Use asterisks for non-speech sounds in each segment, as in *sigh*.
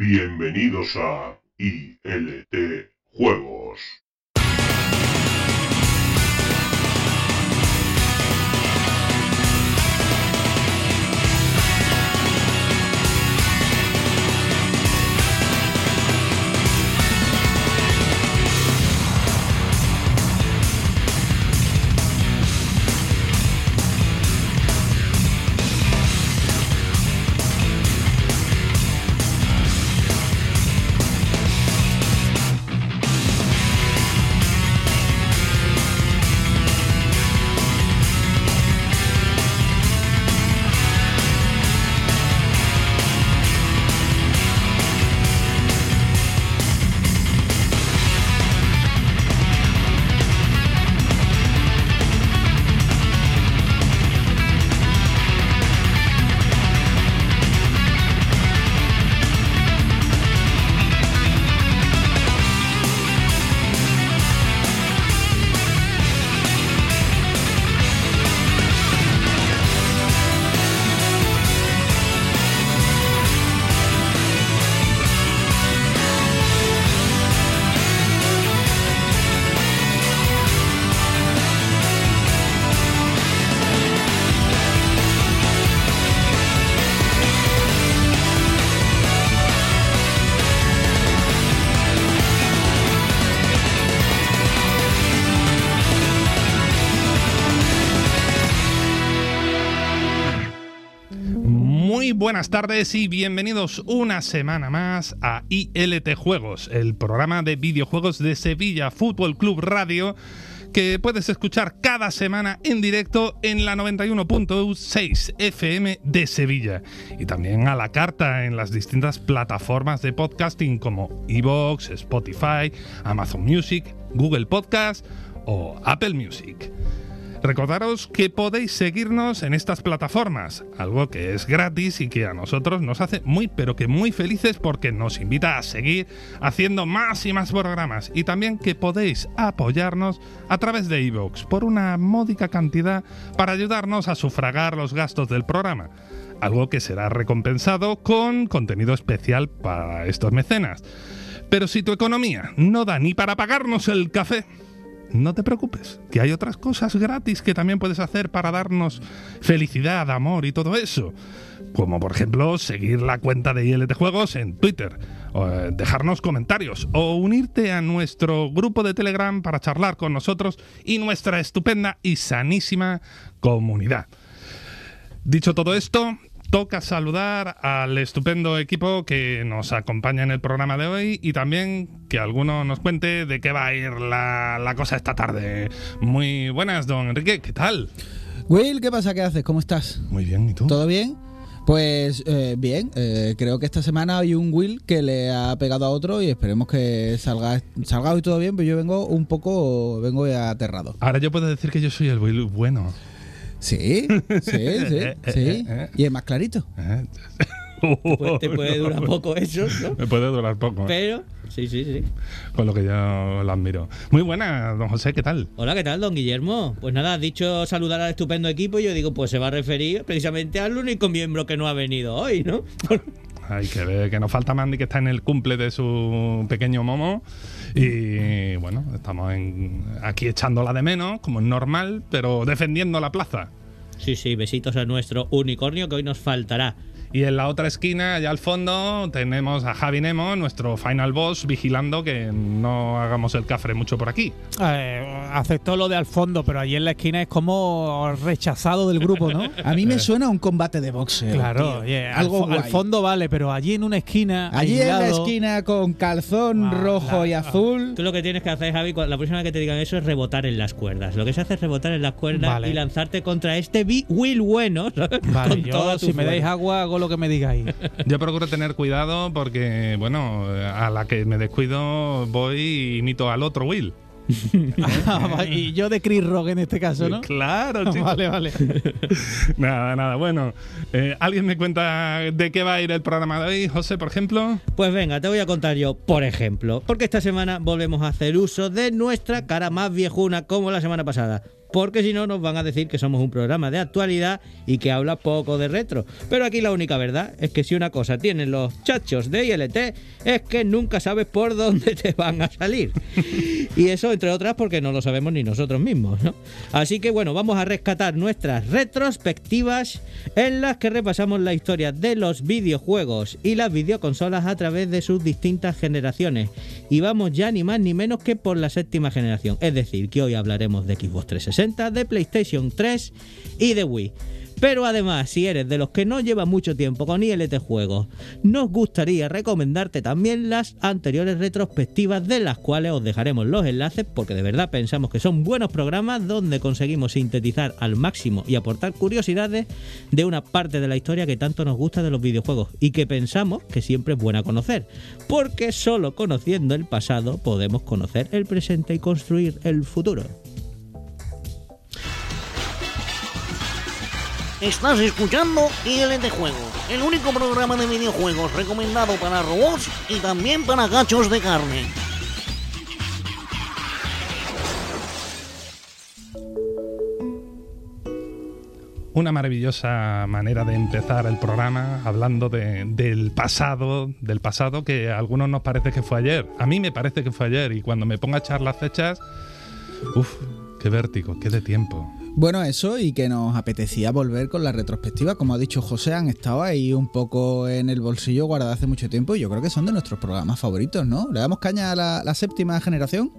Bienvenidos a ILT Juegos. Buenas tardes y bienvenidos una semana más a ILT Juegos, el programa de videojuegos de Sevilla Fútbol Club Radio que puedes escuchar cada semana en directo en la 91.6 FM de Sevilla y también a la carta en las distintas plataformas de podcasting como Evox, Spotify, Amazon Music, Google Podcast o Apple Music. Recordaros que podéis seguirnos en estas plataformas, algo que es gratis y que a nosotros nos hace muy pero que muy felices porque nos invita a seguir haciendo más y más programas y también que podéis apoyarnos a través de iVoox por una módica cantidad para ayudarnos a sufragar los gastos del programa, algo que será recompensado con contenido especial para estos mecenas. Pero si tu economía no da ni para pagarnos el café, no te preocupes, que hay otras cosas gratis que también puedes hacer para darnos felicidad, amor y todo eso. Como por ejemplo seguir la cuenta de ILT Juegos en Twitter, o, eh, dejarnos comentarios o unirte a nuestro grupo de Telegram para charlar con nosotros y nuestra estupenda y sanísima comunidad. Dicho todo esto, toca saludar al estupendo equipo que nos acompaña en el programa de hoy y también que alguno nos cuente de qué va a ir la, la cosa esta tarde. Muy buenas, don Enrique, ¿qué tal? Will, ¿qué pasa? ¿Qué haces? ¿Cómo estás? Muy bien, ¿y tú? ¿Todo bien? Pues eh, bien, eh, creo que esta semana hay un Will que le ha pegado a otro y esperemos que salga, salga hoy todo bien, pero yo vengo un poco, vengo aterrado. Ahora yo puedo decir que yo soy el Will bueno. Sí, sí, sí, sí. *laughs* Y es más clarito. ¿eh? Pues te puede durar poco eso, ¿no? Me puede durar poco. Pero, sí, sí, sí. con lo que yo lo admiro. Muy buena, don José, ¿qué tal? Hola, ¿qué tal, don Guillermo? Pues nada, has dicho saludar al estupendo equipo y yo digo, pues se va a referir precisamente al único miembro que no ha venido hoy, ¿no? *laughs* Hay que ver que nos falta Mandy que está en el cumple de su pequeño momo y bueno, estamos aquí echándola de menos, como es normal, pero defendiendo la plaza. Sí, sí, besitos a nuestro unicornio que hoy nos faltará. Y en la otra esquina, allá al fondo, tenemos a Javi Nemo, nuestro final boss, vigilando que no hagamos el cafre mucho por aquí. Eh, aceptó lo de al fondo, pero allí en la esquina es como rechazado del grupo, ¿no? *laughs* A mí me suena a un combate de boxeo. Claro, al, algo al fondo vale, pero allí en una esquina. Allí en la esquina con calzón Ah, rojo y azul. Tú lo que tienes que hacer, Javi, la próxima vez que te digan eso es rebotar en las cuerdas. Lo que se hace es rebotar en las cuerdas Vale. y lanzarte contra este Will bueno, *laughs* ¿sabes? Vale, Con yo toda tu si me dais agua hago lo que me digáis. *laughs* Yo procuro tener cuidado porque, bueno, a la que me descuido voy y imito al otro Will. *laughs* y yo de Chris Rock en este caso, ¿no? Claro, *laughs* chico. Vale, vale. Nada, nada. Bueno, eh, ¿alguien me cuenta de qué va a ir el programa de hoy, José, por ejemplo? Pues venga, te voy a contar yo, por ejemplo, porque esta semana volvemos a hacer uso de nuestra cara más viejuna como la semana pasada. Porque si no nos van a decir que somos un programa de actualidad y que habla poco de retro. Pero aquí la única verdad es que si una cosa tienen los chachos de ILT es que nunca sabes por dónde *laughs* te van a salir. Y eso, entre otras, porque no lo sabemos ni nosotros mismos, ¿no? Así que bueno, vamos a rescatar nuestras retrospectivas en las que repasamos la historia de los videojuegos y las videoconsolas a través de sus distintas generaciones. Y vamos ya ni más ni menos que por la séptima generación. Es decir, que hoy hablaremos de Xbox 360, de PlayStation 3 y de Wii. Pero además, si eres de los que no lleva mucho tiempo con ILT Juegos, nos gustaría recomendarte también las anteriores retrospectivas de las cuales os dejaremos los enlaces porque de verdad pensamos que son buenos programas donde conseguimos sintetizar al máximo y aportar curiosidades de una parte de la historia que tanto nos gusta de los videojuegos y que pensamos que siempre es buena conocer, porque solo conociendo el pasado podemos conocer el presente y construir el futuro. Estás escuchando ILT Juego, el único programa de videojuegos recomendado para robots y también para gachos de carne. Una maravillosa manera de empezar el programa hablando de- del pasado, del pasado que a algunos nos parece que fue ayer. A mí me parece que fue ayer y cuando me pongo a echar las fechas, uff, qué vértigo, qué de tiempo. Bueno, eso y que nos apetecía volver con la retrospectiva. Como ha dicho José, han estado ahí un poco en el bolsillo guardadas hace mucho tiempo y yo creo que son de nuestros programas favoritos, ¿no? ¿Le damos caña a la, la séptima generación?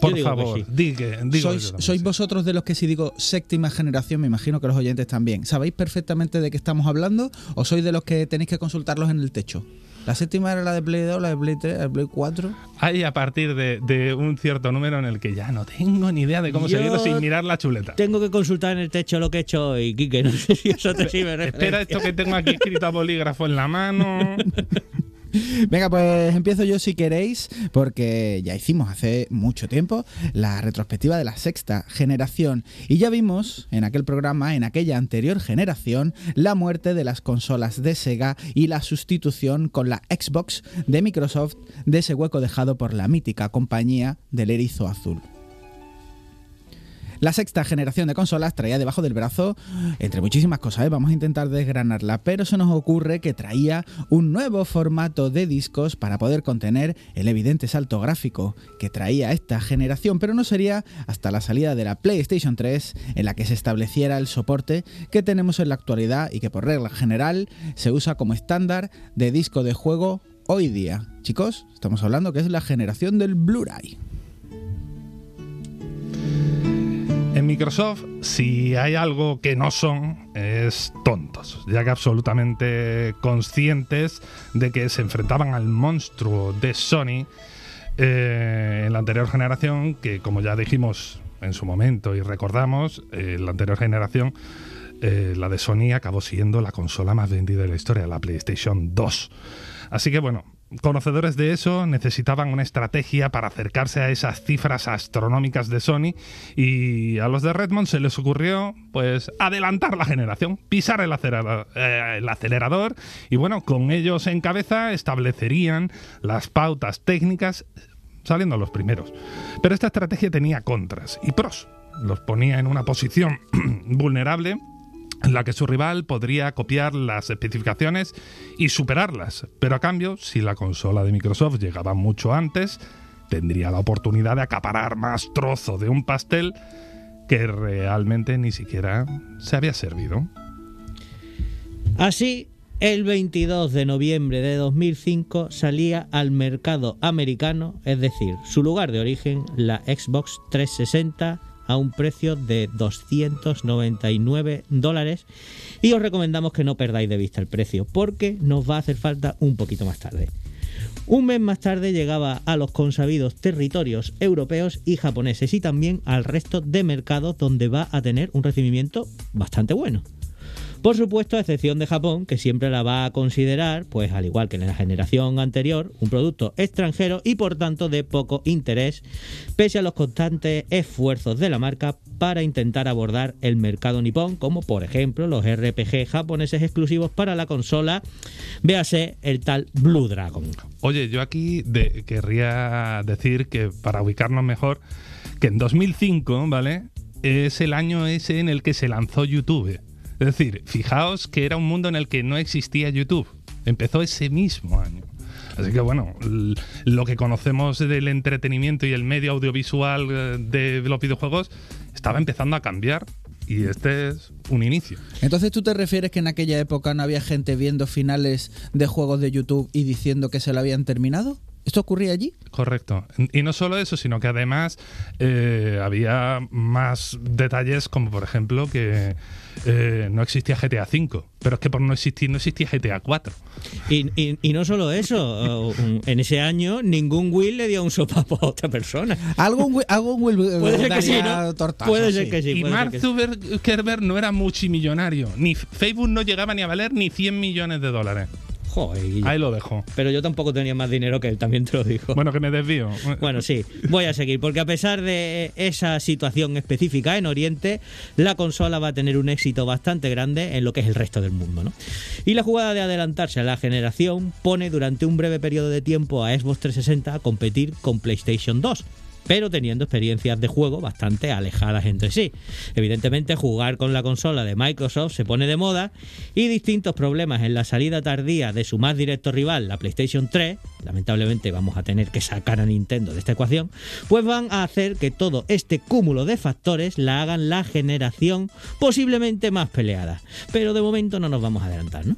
Por que favor, sí. di que- digo ¿Sois, sois sí. vosotros de los que si digo séptima generación, me imagino que los oyentes también. ¿Sabéis perfectamente de qué estamos hablando o sois de los que tenéis que consultarlos en el techo? ¿La séptima era la de Play 2, la de Play 3, la de Play 4? Hay a partir de, de un cierto número en el que ya no tengo ni idea de cómo Yo seguirlo sin mirar la chuleta. Tengo que consultar en el techo lo que he hecho hoy, Quique. No sé si eso te sirve. Espera esto que tengo aquí escrito a bolígrafo en la mano. *laughs* Venga, pues empiezo yo si queréis, porque ya hicimos hace mucho tiempo la retrospectiva de la sexta generación y ya vimos en aquel programa, en aquella anterior generación, la muerte de las consolas de Sega y la sustitución con la Xbox de Microsoft de ese hueco dejado por la mítica compañía del erizo azul. La sexta generación de consolas traía debajo del brazo, entre muchísimas cosas, ¿eh? vamos a intentar desgranarla, pero se nos ocurre que traía un nuevo formato de discos para poder contener el evidente salto gráfico que traía esta generación, pero no sería hasta la salida de la PlayStation 3 en la que se estableciera el soporte que tenemos en la actualidad y que por regla general se usa como estándar de disco de juego hoy día. Chicos, estamos hablando que es la generación del Blu-ray. En Microsoft, si hay algo que no son, es tontos, ya que absolutamente conscientes de que se enfrentaban al monstruo de Sony eh, en la anterior generación, que como ya dijimos en su momento y recordamos, eh, la anterior generación, eh, la de Sony acabó siendo la consola más vendida de la historia, la PlayStation 2. Así que bueno, conocedores de eso necesitaban una estrategia para acercarse a esas cifras astronómicas de Sony y a los de Redmond se les ocurrió pues adelantar la generación, pisar el acelerador, eh, el acelerador y bueno, con ellos en cabeza establecerían las pautas técnicas saliendo los primeros. Pero esta estrategia tenía contras y pros. Los ponía en una posición *clears throat* vulnerable en la que su rival podría copiar las especificaciones y superarlas, pero a cambio, si la consola de Microsoft llegaba mucho antes, tendría la oportunidad de acaparar más trozo de un pastel que realmente ni siquiera se había servido. Así, el 22 de noviembre de 2005 salía al mercado americano, es decir, su lugar de origen, la Xbox 360 a un precio de 299 dólares y os recomendamos que no perdáis de vista el precio porque nos va a hacer falta un poquito más tarde. Un mes más tarde llegaba a los consabidos territorios europeos y japoneses y también al resto de mercados donde va a tener un recibimiento bastante bueno. Por supuesto, a excepción de Japón, que siempre la va a considerar, pues al igual que en la generación anterior, un producto extranjero y por tanto de poco interés, pese a los constantes esfuerzos de la marca para intentar abordar el mercado nipón, como por ejemplo los RPG japoneses exclusivos para la consola, véase el tal Blue Dragon. Oye, yo aquí querría decir que para ubicarnos mejor, que en 2005, ¿vale? es el año ese en el que se lanzó YouTube. Es decir, fijaos que era un mundo en el que no existía YouTube. Empezó ese mismo año. Así que bueno, lo que conocemos del entretenimiento y el medio audiovisual eh, de los videojuegos estaba empezando a cambiar y este es un inicio. Entonces tú te refieres que en aquella época no había gente viendo finales de juegos de YouTube y diciendo que se lo habían terminado? ¿Esto ocurría allí? Correcto. Y no solo eso, sino que además eh, había más detalles como por ejemplo que eh, no existía GTA V, pero es que por no existir no existía GTA 4. Y, y- y no solo eso, eh, en ese año ningún Will le dio un sopapo a otra persona. Algún, algún Will Puede ser que sí, daría ¿no? tortazo, Puede ser sí. que sí. y Mark sí. Zuckerberg no era multimillonario, ni Facebook no llegaba ni a valer ni 100 millones de dólares. Joder. Ahí lo dejo. Pero yo tampoco tenía más dinero que él, también te lo digo. Bueno, que me desvío. Bueno, sí, voy a seguir, porque a pesar de esa situación específica en Oriente, la consola va a tener un éxito bastante grande en lo que es el resto del mundo, ¿no? Y la jugada de adelantarse a la generación pone durante un breve periodo de tiempo a Xbox 360 a competir con PlayStation 2 pero teniendo experiencias de juego bastante alejadas entre sí. Evidentemente, jugar con la consola de Microsoft se pone de moda y distintos problemas en la salida tardía de su más directo rival, la PlayStation 3, lamentablemente vamos a tener que sacar a Nintendo de esta ecuación, pues van a hacer que todo este cúmulo de factores la hagan la generación posiblemente más peleada. Pero de momento no nos vamos a adelantar, ¿no?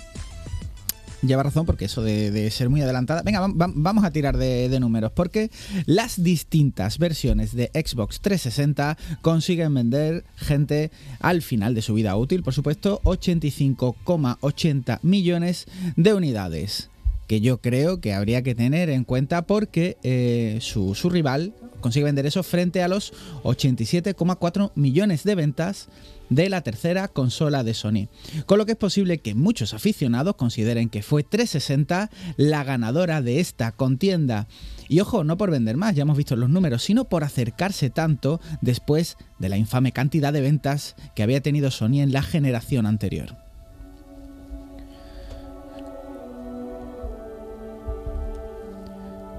Lleva razón porque eso de, ser muy adelantada. Venga, vam- vam- vamos a tirar de, de números porque las distintas versiones de Xbox 360 consiguen vender gente al final de su vida útil, por supuesto, 85,80 millones de unidades. Que yo creo que habría que tener en cuenta porque eh, su, su rival consigue vender eso frente a los 87,4 millones de ventas de la tercera consola de Sony. Con lo que es posible que muchos aficionados consideren que fue 360 la ganadora de esta contienda. Y ojo, no por vender más, ya hemos visto los números, sino por acercarse tanto después de la infame cantidad de ventas que había tenido Sony en la generación anterior.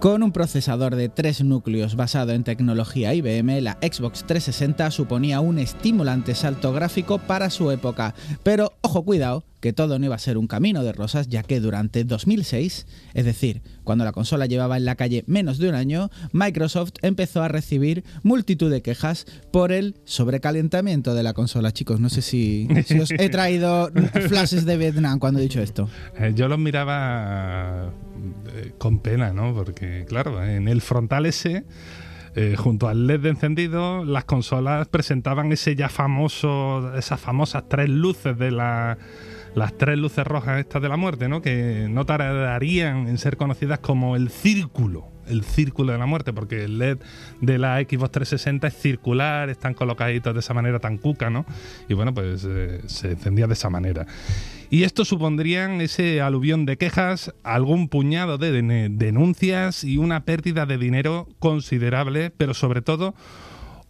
Con un procesador de tres núcleos basado en tecnología IBM, la Xbox 360 suponía un estimulante salto gráfico para su época. Pero ojo cuidado, que todo no iba a ser un camino de rosas, ya que durante 2006, es decir, cuando la consola llevaba en la calle menos de un año, Microsoft empezó a recibir multitud de quejas por el sobrecalentamiento de la consola. Chicos, no sé si, si os he traído *laughs* flashes de Vietnam cuando he dicho esto. Eh, yo los miraba eh, con pena, ¿no? Porque, claro, en el frontal ese, eh, junto al LED de encendido, las consolas presentaban ese ya famoso, esas famosas tres luces de la. Las tres luces rojas estas de la muerte, ¿no? Que no tardarían en ser conocidas como el círculo. El círculo de la muerte, porque el LED de la Xbox 360 es circular, están colocaditos de esa manera tan cuca, ¿no? Y bueno, pues eh, se encendía de esa manera. Y esto supondrían ese aluvión de quejas, algún puñado de den- denuncias y una pérdida de dinero considerable, pero sobre todo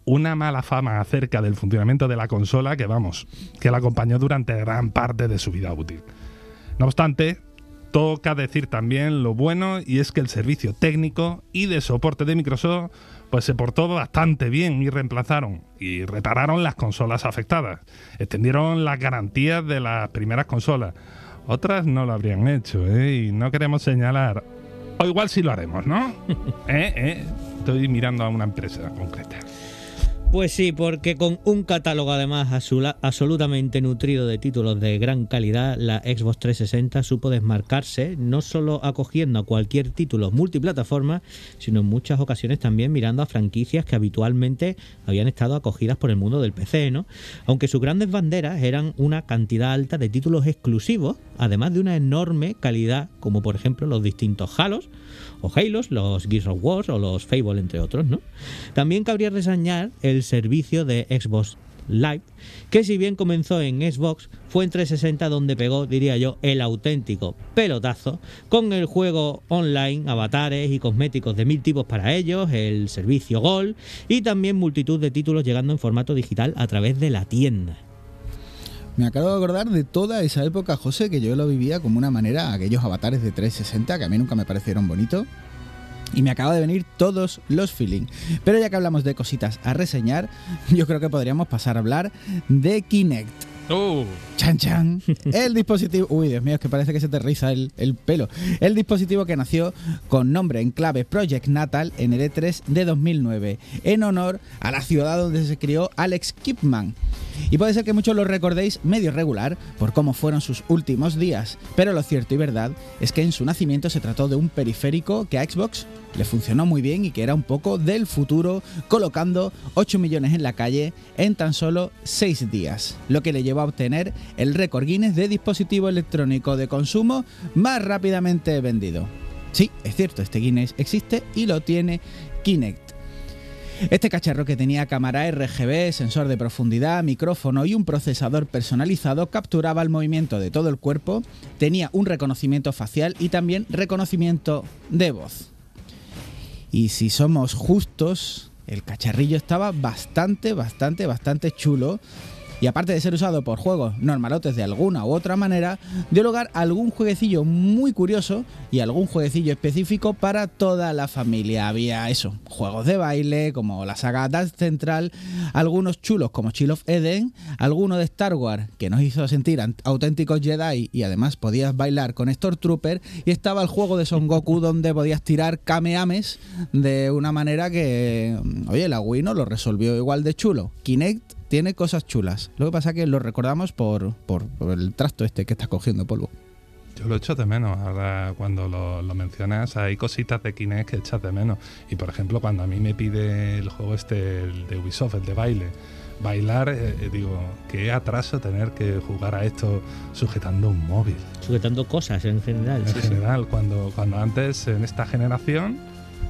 una mala fama acerca del funcionamiento de la consola que, vamos, que la acompañó durante gran parte de su vida útil. No obstante, toca decir también lo bueno y es que el servicio técnico y de soporte de Microsoft pues se portó bastante bien y reemplazaron y repararon las consolas afectadas. Extendieron las garantías de las primeras consolas. Otras no lo habrían hecho, ¿eh? Y no queremos señalar. O igual sí lo haremos, ¿no? *laughs* ¿Eh? ¿Eh? Estoy mirando a una empresa concreta. Pues sí, porque con un catálogo además absolutamente nutrido de títulos de gran calidad, la Xbox 360 supo desmarcarse, no solo acogiendo a cualquier título multiplataforma, sino en muchas ocasiones también mirando a franquicias que habitualmente habían estado acogidas por el mundo del PC, ¿no? Aunque sus grandes banderas eran una cantidad alta de títulos exclusivos, además de una enorme calidad, como por ejemplo los distintos Halos, o Halos, los Gears of War o los Fable, entre otros, ¿no? También cabría reseñar el servicio de Xbox Live, que si bien comenzó en Xbox, fue en 360 donde pegó, diría yo, el auténtico pelotazo, con el juego online, avatares y cosméticos de mil tipos para ellos, el servicio Gold y también multitud de títulos llegando en formato digital a través de la tienda. Me acabo de acordar de toda esa época, José, que yo lo vivía como una manera, aquellos avatares de 360 que a mí nunca me parecieron bonitos. Y me acaba de venir todos los feeling. Pero ya que hablamos de cositas a reseñar, *laughs* yo creo que podríamos pasar a hablar de Kinect. Uh, Chan Chan. El dispositivo. Uy, Dios mío, es que parece que se te riza el, el pelo. El dispositivo que nació con nombre en clave Project Natal en el E3 de 2009, en honor a la ciudad donde se crió Alex Kipman. Y puede ser que muchos lo recordéis medio regular por cómo fueron sus últimos días, pero lo cierto y verdad es que en su nacimiento se trató de un periférico que a Xbox le funcionó muy bien y que era un poco del futuro, colocando 8 millones en la calle en tan solo 6 días, lo que le llevó a obtener el récord Guinness de dispositivo electrónico de consumo más rápidamente vendido. Sí, es cierto, este Guinness existe y lo tiene Kinect. Este cacharro que tenía cámara RGB, sensor de profundidad, micrófono y un procesador personalizado capturaba el movimiento de todo el cuerpo, tenía un reconocimiento facial y también reconocimiento de voz. Y si somos justos, el cacharrillo estaba bastante, bastante, bastante chulo. Y aparte de ser usado por juegos normalotes de alguna u otra manera, dio lugar a algún jueguecillo muy curioso y algún jueguecillo específico para toda la familia. Había eso, juegos de baile como la saga Dance Central, algunos chulos como Chill of Eden, alguno de Star Wars que nos hizo sentir auténticos Jedi y además podías bailar con Stormtrooper y estaba el juego de Son Goku donde podías tirar Kamehames de una manera que, oye, la Wii no lo resolvió igual de chulo. Kinect tiene cosas chulas. Lo que pasa es que lo recordamos por, por, por el trasto este que está cogiendo polvo. yo lo echo de menos. Ahora, cuando lo, lo mencionas, hay cositas de Kinect que echas de menos. Y por ejemplo, cuando a mí me pide el juego este, el de Ubisoft, el de baile, bailar, eh, eh, digo, qué atraso tener que jugar a esto sujetando un móvil. Sujetando cosas en general. En sí, sí. general, cuando, cuando antes, en esta generación,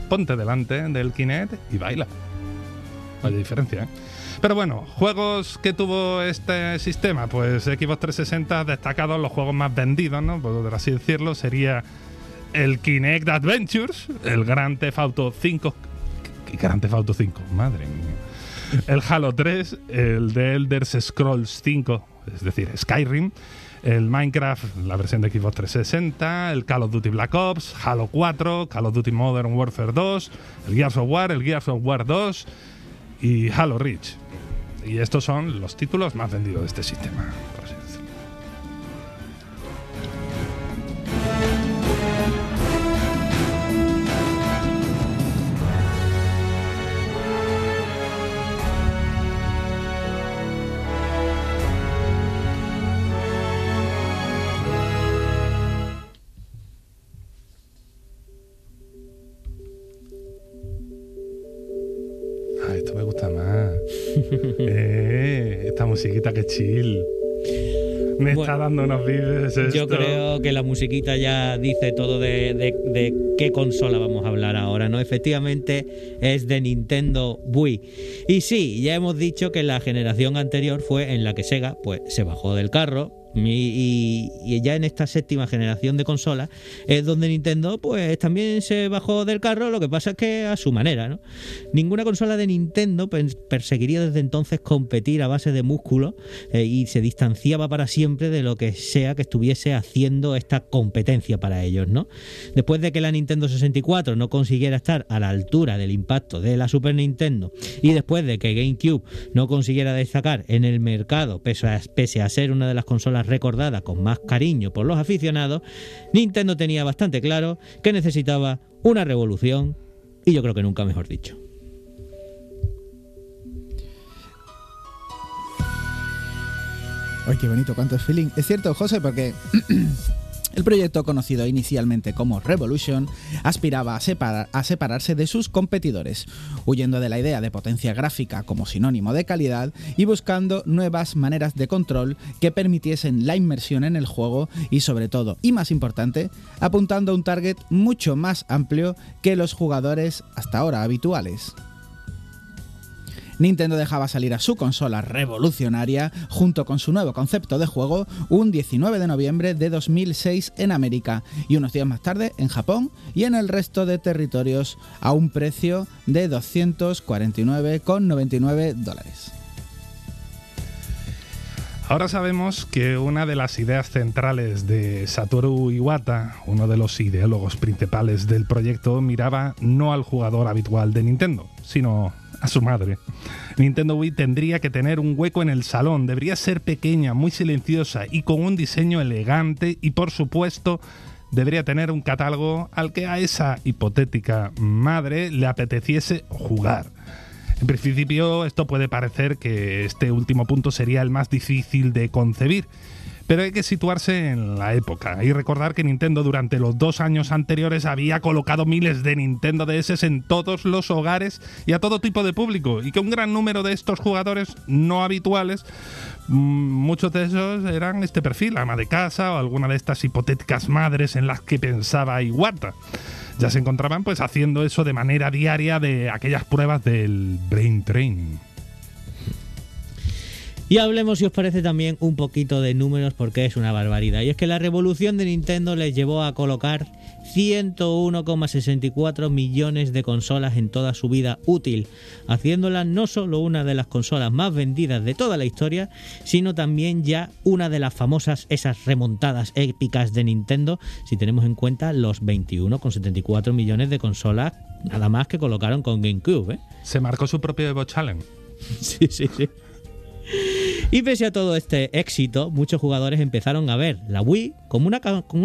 ponte delante del Kinect y baila. Hay diferencia, ¿eh? Pero bueno, juegos que tuvo este sistema, pues Xbox 360 destacados los juegos más vendidos, ¿no? Por así decirlo, sería el Kinect Adventures, el Grand Theft Auto 5, ¿qué Grand Theft Auto 5? Madre mía. El Halo 3, el The Elder Scrolls 5, es decir, Skyrim, el Minecraft, la versión de Xbox 360, el Call of Duty Black Ops, Halo 4, Call of Duty Modern Warfare 2, el Gears of War, el Gears of War 2 y Halo Reach. Y estos son los títulos más vendidos de este sistema. Chill. Me está dando unos vives esto. Yo creo que la musiquita ya dice todo de, de- de qué consola vamos a hablar ahora, ¿no? Efectivamente es de Nintendo Wii. Y sí, ya hemos dicho que la generación anterior fue en la que Sega pues se bajó del carro. Y, ya en esta séptima generación de consolas es donde Nintendo pues también se bajó del carro, lo que pasa es que a su manera, ¿no? Ninguna consola de Nintendo perseguiría desde entonces competir a base de músculo eh, y se distanciaba para siempre de lo que sea que estuviese haciendo esta competencia para ellos, ¿no? Después de que la Nintendo 64 no consiguiera estar a la altura del impacto de la Super Nintendo y después de que GameCube no consiguiera destacar en el mercado pese a, pese a ser una de las consolas recordadas con más cariño por los aficionados, Nintendo tenía bastante claro que necesitaba una revolución y yo creo que nunca mejor dicho. Ay, qué bonito, cuánto feeling. Es cierto, José, porque *clears throat* el proyecto conocido inicialmente como Revolution aspiraba a, separar- a separarse de sus competidores, huyendo de la idea de potencia gráfica como sinónimo de calidad y buscando nuevas maneras de control que permitiesen la inmersión en el juego y sobre todo, y más importante, apuntando a un target mucho más amplio que los jugadores hasta ahora habituales. Nintendo dejaba salir a su consola revolucionaria junto con su nuevo concepto de juego un 19 de noviembre de 2006 en América y unos días más tarde en Japón y en el resto de territorios a un precio de 249,99 dólares. Ahora sabemos que una de las ideas centrales de Satoru Iwata, uno de los ideólogos principales del proyecto, miraba no al jugador habitual de Nintendo, sino a su madre. Nintendo Wii tendría que tener un hueco en el salón, debería ser pequeña, muy silenciosa y con un diseño elegante y por supuesto debería tener un catálogo al que a esa hipotética madre le apeteciese jugar. En principio esto puede parecer que este último punto sería el más difícil de concebir, pero hay que situarse en la época y recordar que Nintendo durante los dos años anteriores había colocado miles de Nintendo DS en todos los hogares y a todo tipo de público y que un gran número de estos jugadores no habituales, mm, muchos de esos eran este perfil, ama de casa o alguna de estas hipotéticas madres en las que pensaba Iwata ya se encontraban pues haciendo eso de manera diaria de aquellas pruebas del brain training. Y hablemos, si os parece, también un poquito de números porque es una barbaridad. Y es que la revolución de Nintendo les llevó a colocar 101,64 millones de consolas en toda su vida útil, haciéndola no solo una de las consolas más vendidas de toda la historia, sino también ya una de las famosas, esas remontadas épicas de Nintendo, si tenemos en cuenta los 21,74 millones de consolas nada más que colocaron con GameCube. ¿eh? Se marcó su propio Evo Challenge. *laughs* Sí, sí, sí. Y pese a todo este éxito, muchos jugadores empezaron a ver la Wii como una,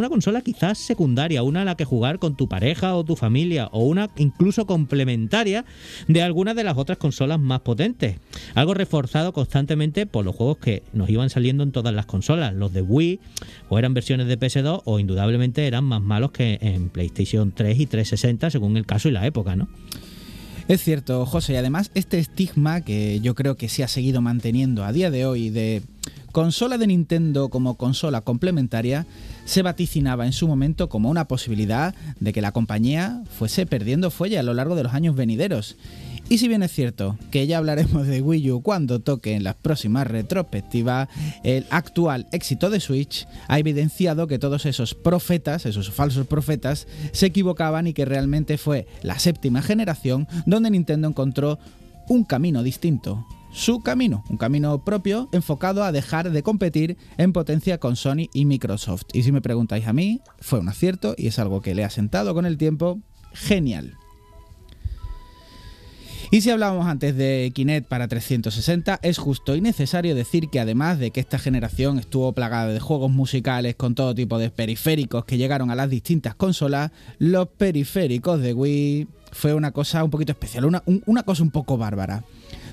consola quizás secundaria, una a la que jugar con tu pareja o tu familia, o una incluso complementaria de algunas de las otras consolas más potentes. Algo reforzado constantemente por los juegos que nos iban saliendo en todas las consolas. Los de Wii o eran versiones de PS2 o indudablemente eran más malos que en PlayStation 3 y 360 según el caso y la época, ¿no? Es cierto, José, y además este estigma que yo creo que se ha seguido manteniendo a día de hoy de consola de Nintendo como consola complementaria se vaticinaba en su momento como una posibilidad de que la compañía fuese perdiendo fuelle a lo largo de los años venideros. Y si bien es cierto que ya hablaremos de Wii U cuando toque en las próximas retrospectivas, el actual éxito de Switch ha evidenciado que todos esos profetas, esos falsos profetas, se equivocaban y que realmente fue la séptima generación donde Nintendo encontró un camino distinto. Su camino, un camino propio enfocado a dejar de competir en potencia con Sony y Microsoft. Y si me preguntáis a mí, fue un acierto y es algo que le ha sentado con el tiempo genial. Y si hablábamos antes de Kinect para 360, es justo y necesario decir que además de que esta generación estuvo plagada de juegos musicales con todo tipo de periféricos que llegaron a las distintas consolas, los periféricos de Wii fue una cosa un poquito especial, una, un- una cosa un poco bárbara.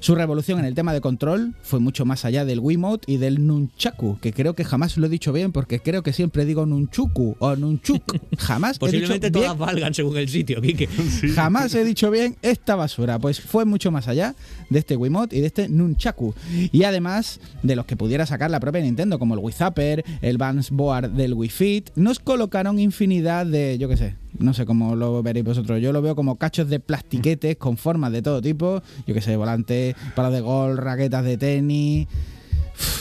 Su revolución en el tema de control fue mucho más allá del Wiimote y del Nunchaku, que creo que jamás lo he dicho bien porque creo que siempre digo Nunchuku o Nunchuk. *laughs* Jamás he Posiblemente dicho bien todas valgan según el sitio, Quique. *laughs* Jamás he dicho bien esta basura. Pues fue mucho más allá de este Wiimote y de este Nunchaku. Y además de los que pudiera sacar la propia Nintendo, como el Wii Zapper, el Vans Board del Wii Fit, nos colocaron infinidad de, yo qué sé, no sé cómo lo veréis vosotros. Yo lo veo como cachos de plastiquetes con formas de todo tipo. Yo qué sé, volantes, palos de golf, raquetas de tenis.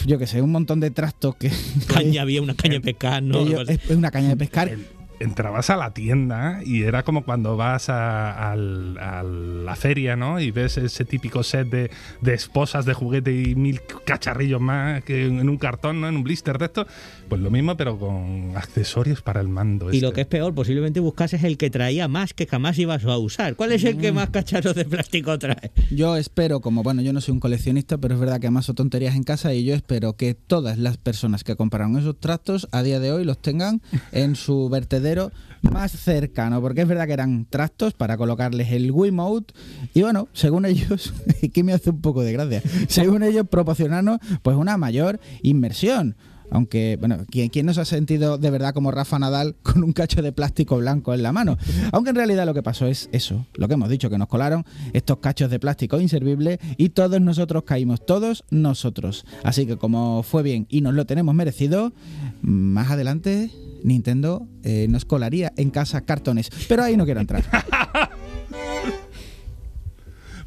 Yo qué sé, un montón de trastos que. *laughs* Caña, había una caña de pescar, ¿no? que yo- es una caña de pescar. entrabas a la tienda y era como cuando vas a, la feria, ¿no? Y ves ese típico set de, de esposas de juguete y mil cacharrillos más que en un cartón, ¿no? En un blister de esto. Pues lo mismo, pero con accesorios para el mando. Y lo este. que es peor, posiblemente buscases el que traía más que jamás ibas a usar. ¿Cuál es el que más cacharros de plástico trae? Yo espero, como bueno, yo no soy un coleccionista, pero es verdad que amaso tonterías en casa y yo espero que todas las personas que compraron esos trastos a día de hoy los tengan en su vertedero más cercano, porque es verdad que eran trastos para colocarles el Wiimote y bueno, según ellos, *laughs* que me hace un poco de gracia, según ellos proporcionarnos pues una mayor inmersión. Aunque, bueno, ¿quién, quién no se ha sentido de verdad como Rafa Nadal *laughs* con un cacho de plástico blanco en la mano? Aunque en realidad lo que pasó es eso, lo que hemos dicho, que nos colaron estos cachos de plástico inservibles y todos nosotros caímos, todos nosotros. Así que como fue bien y nos lo tenemos merecido, más adelante Nintendo eh, nos colaría en casa cartones. Pero ahí no quiero entrar. *laughs*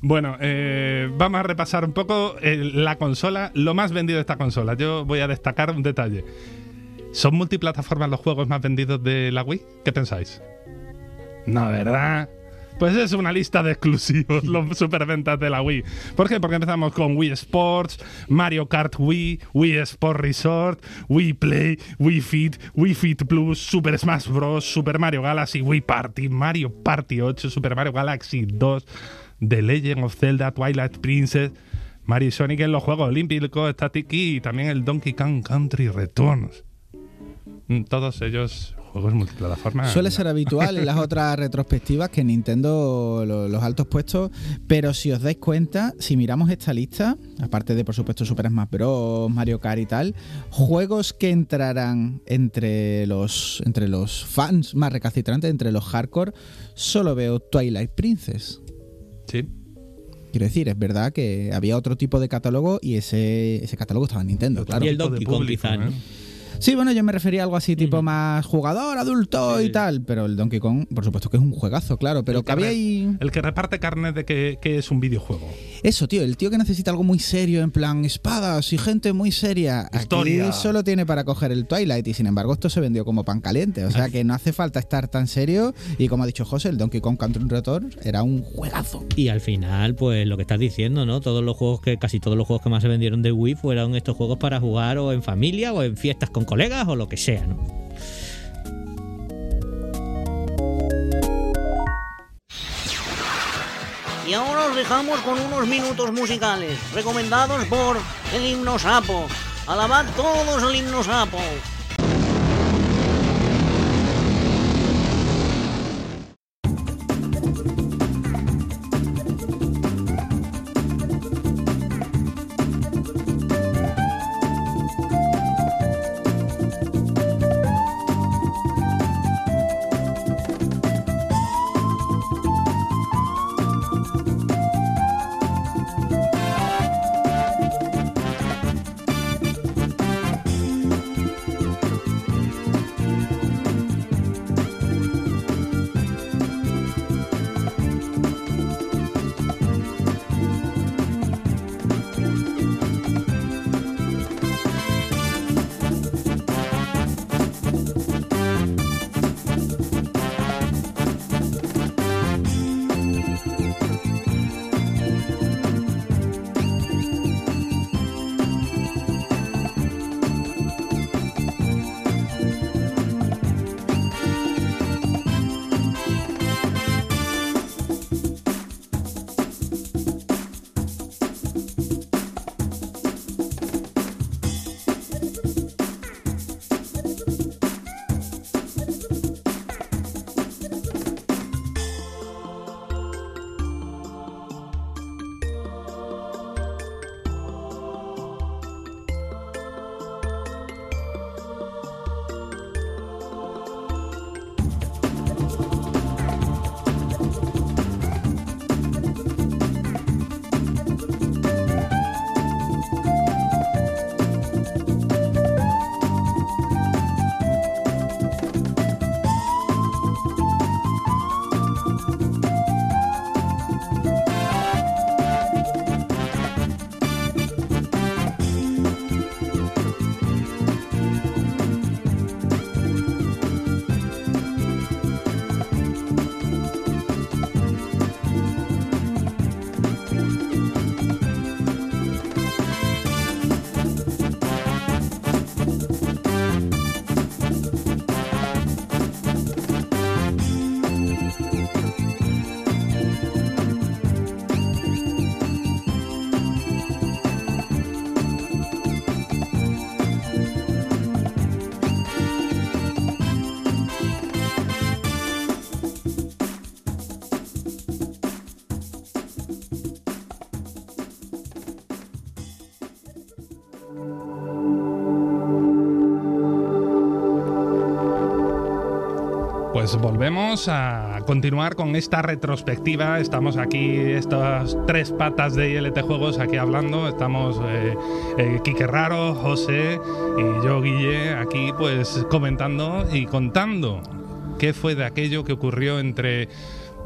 Bueno, eh, vamos a repasar un poco eh, la consola, lo más vendido de esta consola. Yo voy a destacar un detalle. ¿Son multiplataformas los juegos más vendidos de la Wii? ¿Qué pensáis? No, ¿verdad? Pues es una lista de exclusivos, *laughs* los superventas de la Wii. ¿Por qué? Porque empezamos con Wii Sports, Mario Kart Wii, Wii Sport Resort, Wii Play, Wii Fit, Wii Fit Plus, Super Smash Bros., Super Mario Galaxy, Wii Party, Mario Party 8, Super Mario Galaxy 2, The Legend of Zelda, Twilight Princess, Mario y Sonic en los Juegos Olímpicos, Static Key y también el Donkey Kong Country Returns. Mm, Todos ellos juegos multiplataforma. Suele ser habitual en las otras *laughs* retrospectivas que Nintendo lo- los altos puestos, pero si os dais cuenta, si miramos esta lista, aparte de por supuesto Super Smash Bros, Mario Kart y tal, juegos que entrarán entre los entre los fans más recalcitrantes, entre los hardcore, solo veo Twilight Princess. Sí. Quiero decir, es verdad que había otro tipo de catálogo y ese, ese catálogo estaba en Nintendo, claro. Y el Donkey Kong, quizás, ¿no? Sí, bueno, yo me refería a algo así tipo Ujú. más jugador, adulto y tal, pero el Donkey Kong, por supuesto que es un juegazo, claro, pero El que había ahí... El que reparte carnet de que, que es un videojuego. Eso, tío, el tío que necesita algo muy serio, en plan espadas y gente muy seria. Historia. Aquí solo tiene para coger el Twilight y sin embargo esto se vendió como pan caliente. O sea que no hace falta estar tan serio y como ha dicho José, el Donkey Kong Country Returns era un juegazo. Y al final, pues lo que estás diciendo, ¿no? Todos los juegos que, casi todos los juegos que más se vendieron de Wii fueron estos juegos para jugar o en familia o en fiestas con colegas o lo que sea, ¿no? Y ahora os dejamos con unos minutos musicales, recomendados por el himno sapo. Alabad todos el himno sapo. Pues volvemos a continuar con esta retrospectiva. Estamos aquí, estas tres patas de ILT Juegos, aquí hablando. Estamos eh, eh, Raro, José y yo, Guille, aquí pues comentando y contando qué fue de aquello que ocurrió entre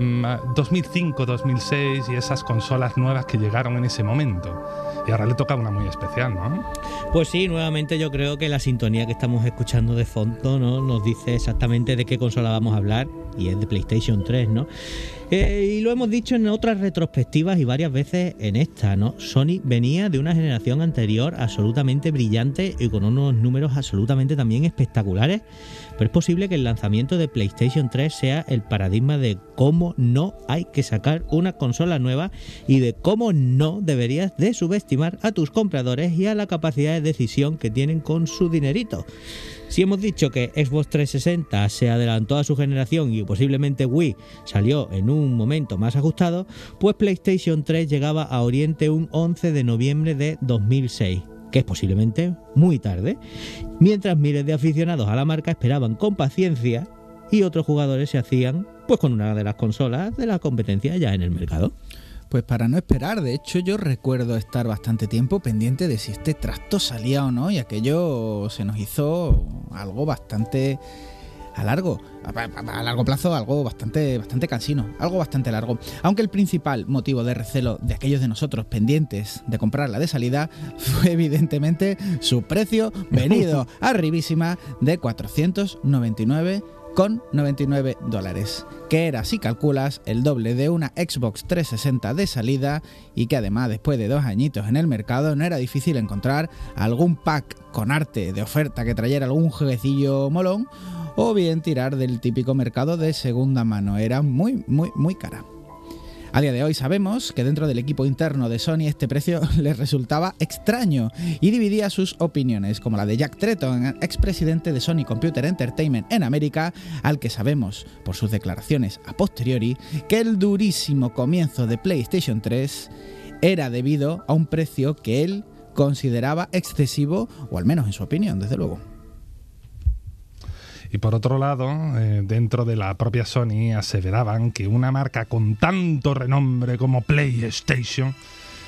2005-2006 y esas consolas nuevas que llegaron en ese momento. Y ahora le toca una muy especial, ¿no? Pues sí, nuevamente yo creo que la sintonía que estamos escuchando de fondo ¿no? nos dice exactamente de qué consola vamos a hablar y es de PlayStation 3, ¿no? Eh, y lo hemos dicho en otras retrospectivas y varias veces en esta, ¿no? Sony venía de una generación anterior absolutamente brillante y con unos números absolutamente también espectaculares. Pero es posible que el lanzamiento de PlayStation 3 sea el paradigma de cómo no hay que sacar una consola nueva y de cómo no deberías de subestimar a tus compradores y a la capacidad de decisión que tienen con su dinerito. Si hemos dicho que Xbox 360 se adelantó a su generación y posiblemente Wii salió en un momento más ajustado, pues PlayStation 3 llegaba a Oriente un 11 de noviembre de 2006 que es posiblemente muy tarde, mientras miles de aficionados a la marca esperaban con paciencia y otros jugadores se hacían pues con una de las consolas de la competencia ya en el mercado. Pues para no esperar, de hecho yo recuerdo estar bastante tiempo pendiente de si este trasto salía o no y aquello se nos hizo algo bastante a largo, a, largo plazo algo bastante, bastante cansino, algo bastante largo. Aunque el principal motivo de recelo de aquellos de nosotros pendientes de comprarla de salida *laughs* fue evidentemente su precio venido *laughs* arribísima de 499 con 99 dólares, que era, si calculas, el doble de una Xbox 360 de salida y que además después de dos añitos en el mercado no era difícil encontrar algún pack con arte de oferta que trayera algún jueguecillo molón o bien tirar del típico mercado de segunda mano, era muy, muy, muy cara. A día de hoy sabemos que dentro del equipo interno de Sony este precio *laughs* les resultaba extraño y dividía sus opiniones, como la de Jack Tretton, expresidente de Sony Computer Entertainment en América, al que sabemos por sus declaraciones a posteriori que el durísimo comienzo de PlayStation 3 era debido a un precio que él consideraba excesivo, o al menos en su opinión, desde luego. Y por otro lado, eh, dentro de la propia Sony aseveraban que una marca con tanto renombre como PlayStation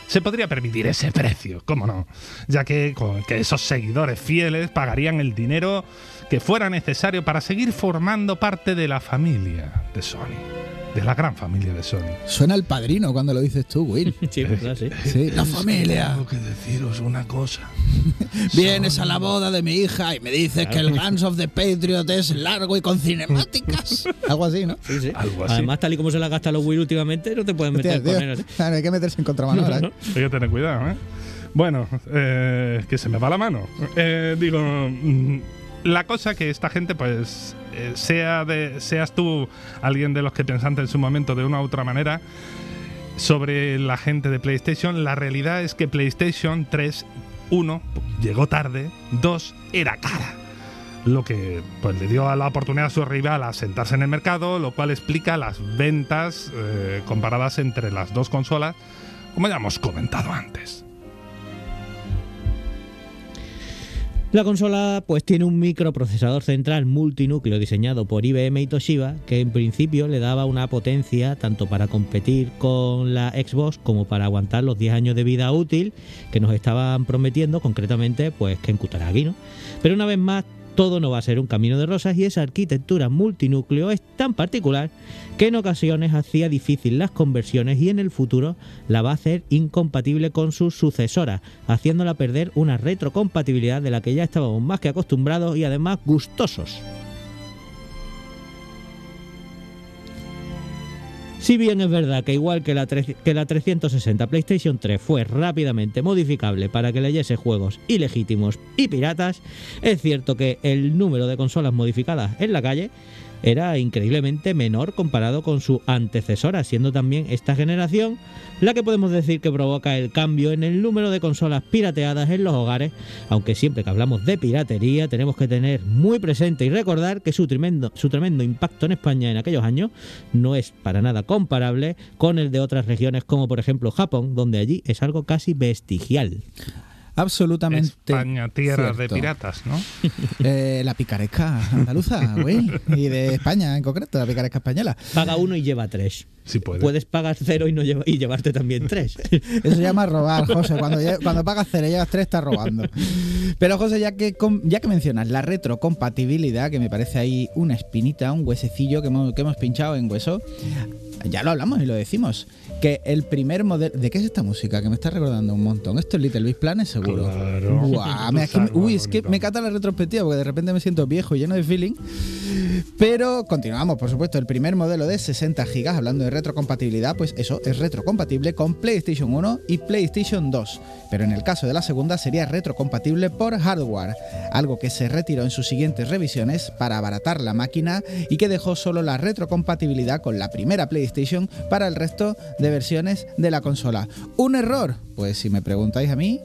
se podría permitir ese precio, cómo no, ya que, que esos seguidores fieles pagarían el dinero que fuera necesario para seguir formando parte de la familia de Sony, de la gran familia de Sony. Suena el padrino cuando lo dices tú, Will. *laughs* Sí, verdad, sí. Sí, la familia. Tengo que deciros una cosa. *laughs* Vienes a la boda de mi hija y me dices que el Guns of the Patriot es largo y con cinemáticas. *laughs* Algo así, ¿no? Sí, sí. Algo así. Además, tal y como se la gasta los Wii últimamente, no te pueden meter Hostia, con. ¿eh? Claro, hay que meterse en contramano ahora. ¿eh? Hay que tener cuidado, ¿eh? Bueno, eh, que se me va la mano. Eh, digo, mm, la cosa que esta gente, pues, eh, sea de, seas tú alguien de los que pensaste en su momento de una u otra manera sobre la gente de PlayStation, la realidad es que PlayStation 3, 1, llegó tarde, 2, era cara. Lo que pues, le dio la oportunidad a su rival a sentarse en el mercado, lo cual explica las ventas eh, comparadas entre las dos consolas, como ya hemos comentado antes. La consola pues tiene un microprocesador central multinúcleo diseñado por IBM y Toshiba que en principio le daba una potencia tanto para competir con la Xbox como para aguantar los 10 años de vida útil que nos estaban prometiendo concretamente pues Ken Kutaragi, ¿no? Pero una vez más todo no va a ser un camino de rosas y esa arquitectura multinúcleo es tan particular que en ocasiones hacía difícil las conversiones y en el futuro la va a hacer incompatible con su sucesora, haciéndola perder una retrocompatibilidad de la que ya estábamos más que acostumbrados y además gustosos. Si bien es verdad que igual que la, que la 360 PlayStation 3 fue rápidamente modificable para que leyese juegos ilegítimos y piratas, es cierto que el número de consolas modificadas en la calle era increíblemente menor comparado con su antecesora, siendo también esta generación la que podemos decir que provoca el cambio en el número de consolas pirateadas en los hogares, aunque siempre que hablamos de piratería tenemos que tener muy presente y recordar que su tremendo, su tremendo impacto en España en aquellos años no es para nada comparable con el de otras regiones como por ejemplo Japón, donde allí es algo casi vestigial. Absolutamente. España, tierra de piratas, ¿no? *laughs* Eh, la picaresca andaluza, güey. Y de España en concreto, la picaresca española. Paga uno y lleva tres. Si puede. Puedes pagar cero y, no lleva- y llevarte también tres. *laughs* Eso se llama robar, José. Cuando, cuando pagas cero y llevas tres, estás robando. Pero, José, ya que, ya que mencionas la retrocompatibilidad, que me parece ahí una espinita, un huesecillo que hemos, que hemos pinchado en hueso, ya lo hablamos y lo decimos, que el primer modelo... ¿De qué es esta música? Que me está recordando un montón. Esto es Little Big Planet, seguro. Claro. Buah, me- aquí me- uy, es que me cata la retrospectiva porque de repente me siento viejo y lleno de feeling. Pero continuamos, por supuesto. El primer modelo de 60 GB, hablando de retrocompatibilidad, pues eso es retrocompatible con PlayStation 1 y PlayStation 2. Pero en el caso de la segunda sería retrocompatible por hardware, algo que se retiró en sus siguientes revisiones para abaratar la máquina y que dejó solo la retrocompatibilidad con la primera PlayStation para el resto de versiones de la consola. ¿Un error? Pues si me preguntáis a mí,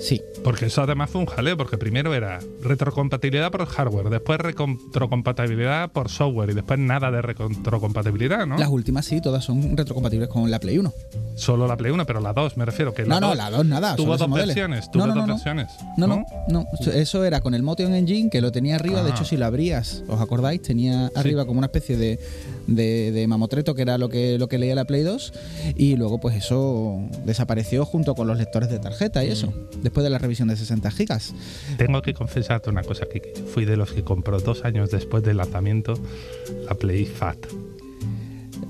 sí. Porque eso además fue un jaleo, porque primero era retrocompatibilidad por hardware, después retrocompatibilidad por software y después nada de retrocompatibilidad, ¿no? Las últimas sí, todas son retrocompatibles con la Play 1. Solo la Play 1, pero la 2 me refiero que la No, no, 2 la 2 nada. tuvo dos versiones, tuvo No, no, dos no, no. versiones. No, no, no. Eso era con el Motion Engine que lo tenía arriba. De Ah. hecho, si lo abrías, ¿os acordáis? Tenía arriba como una especie de, de, de mamotreto que era lo que, lo que leía la Play 2. Y luego, pues eso desapareció junto con los lectores de tarjeta y eso. Después de la revisión de 60 gigas. Tengo que confesarte una cosa, Kiki. Fui de los que compró dos años después del lanzamiento la Play Fat,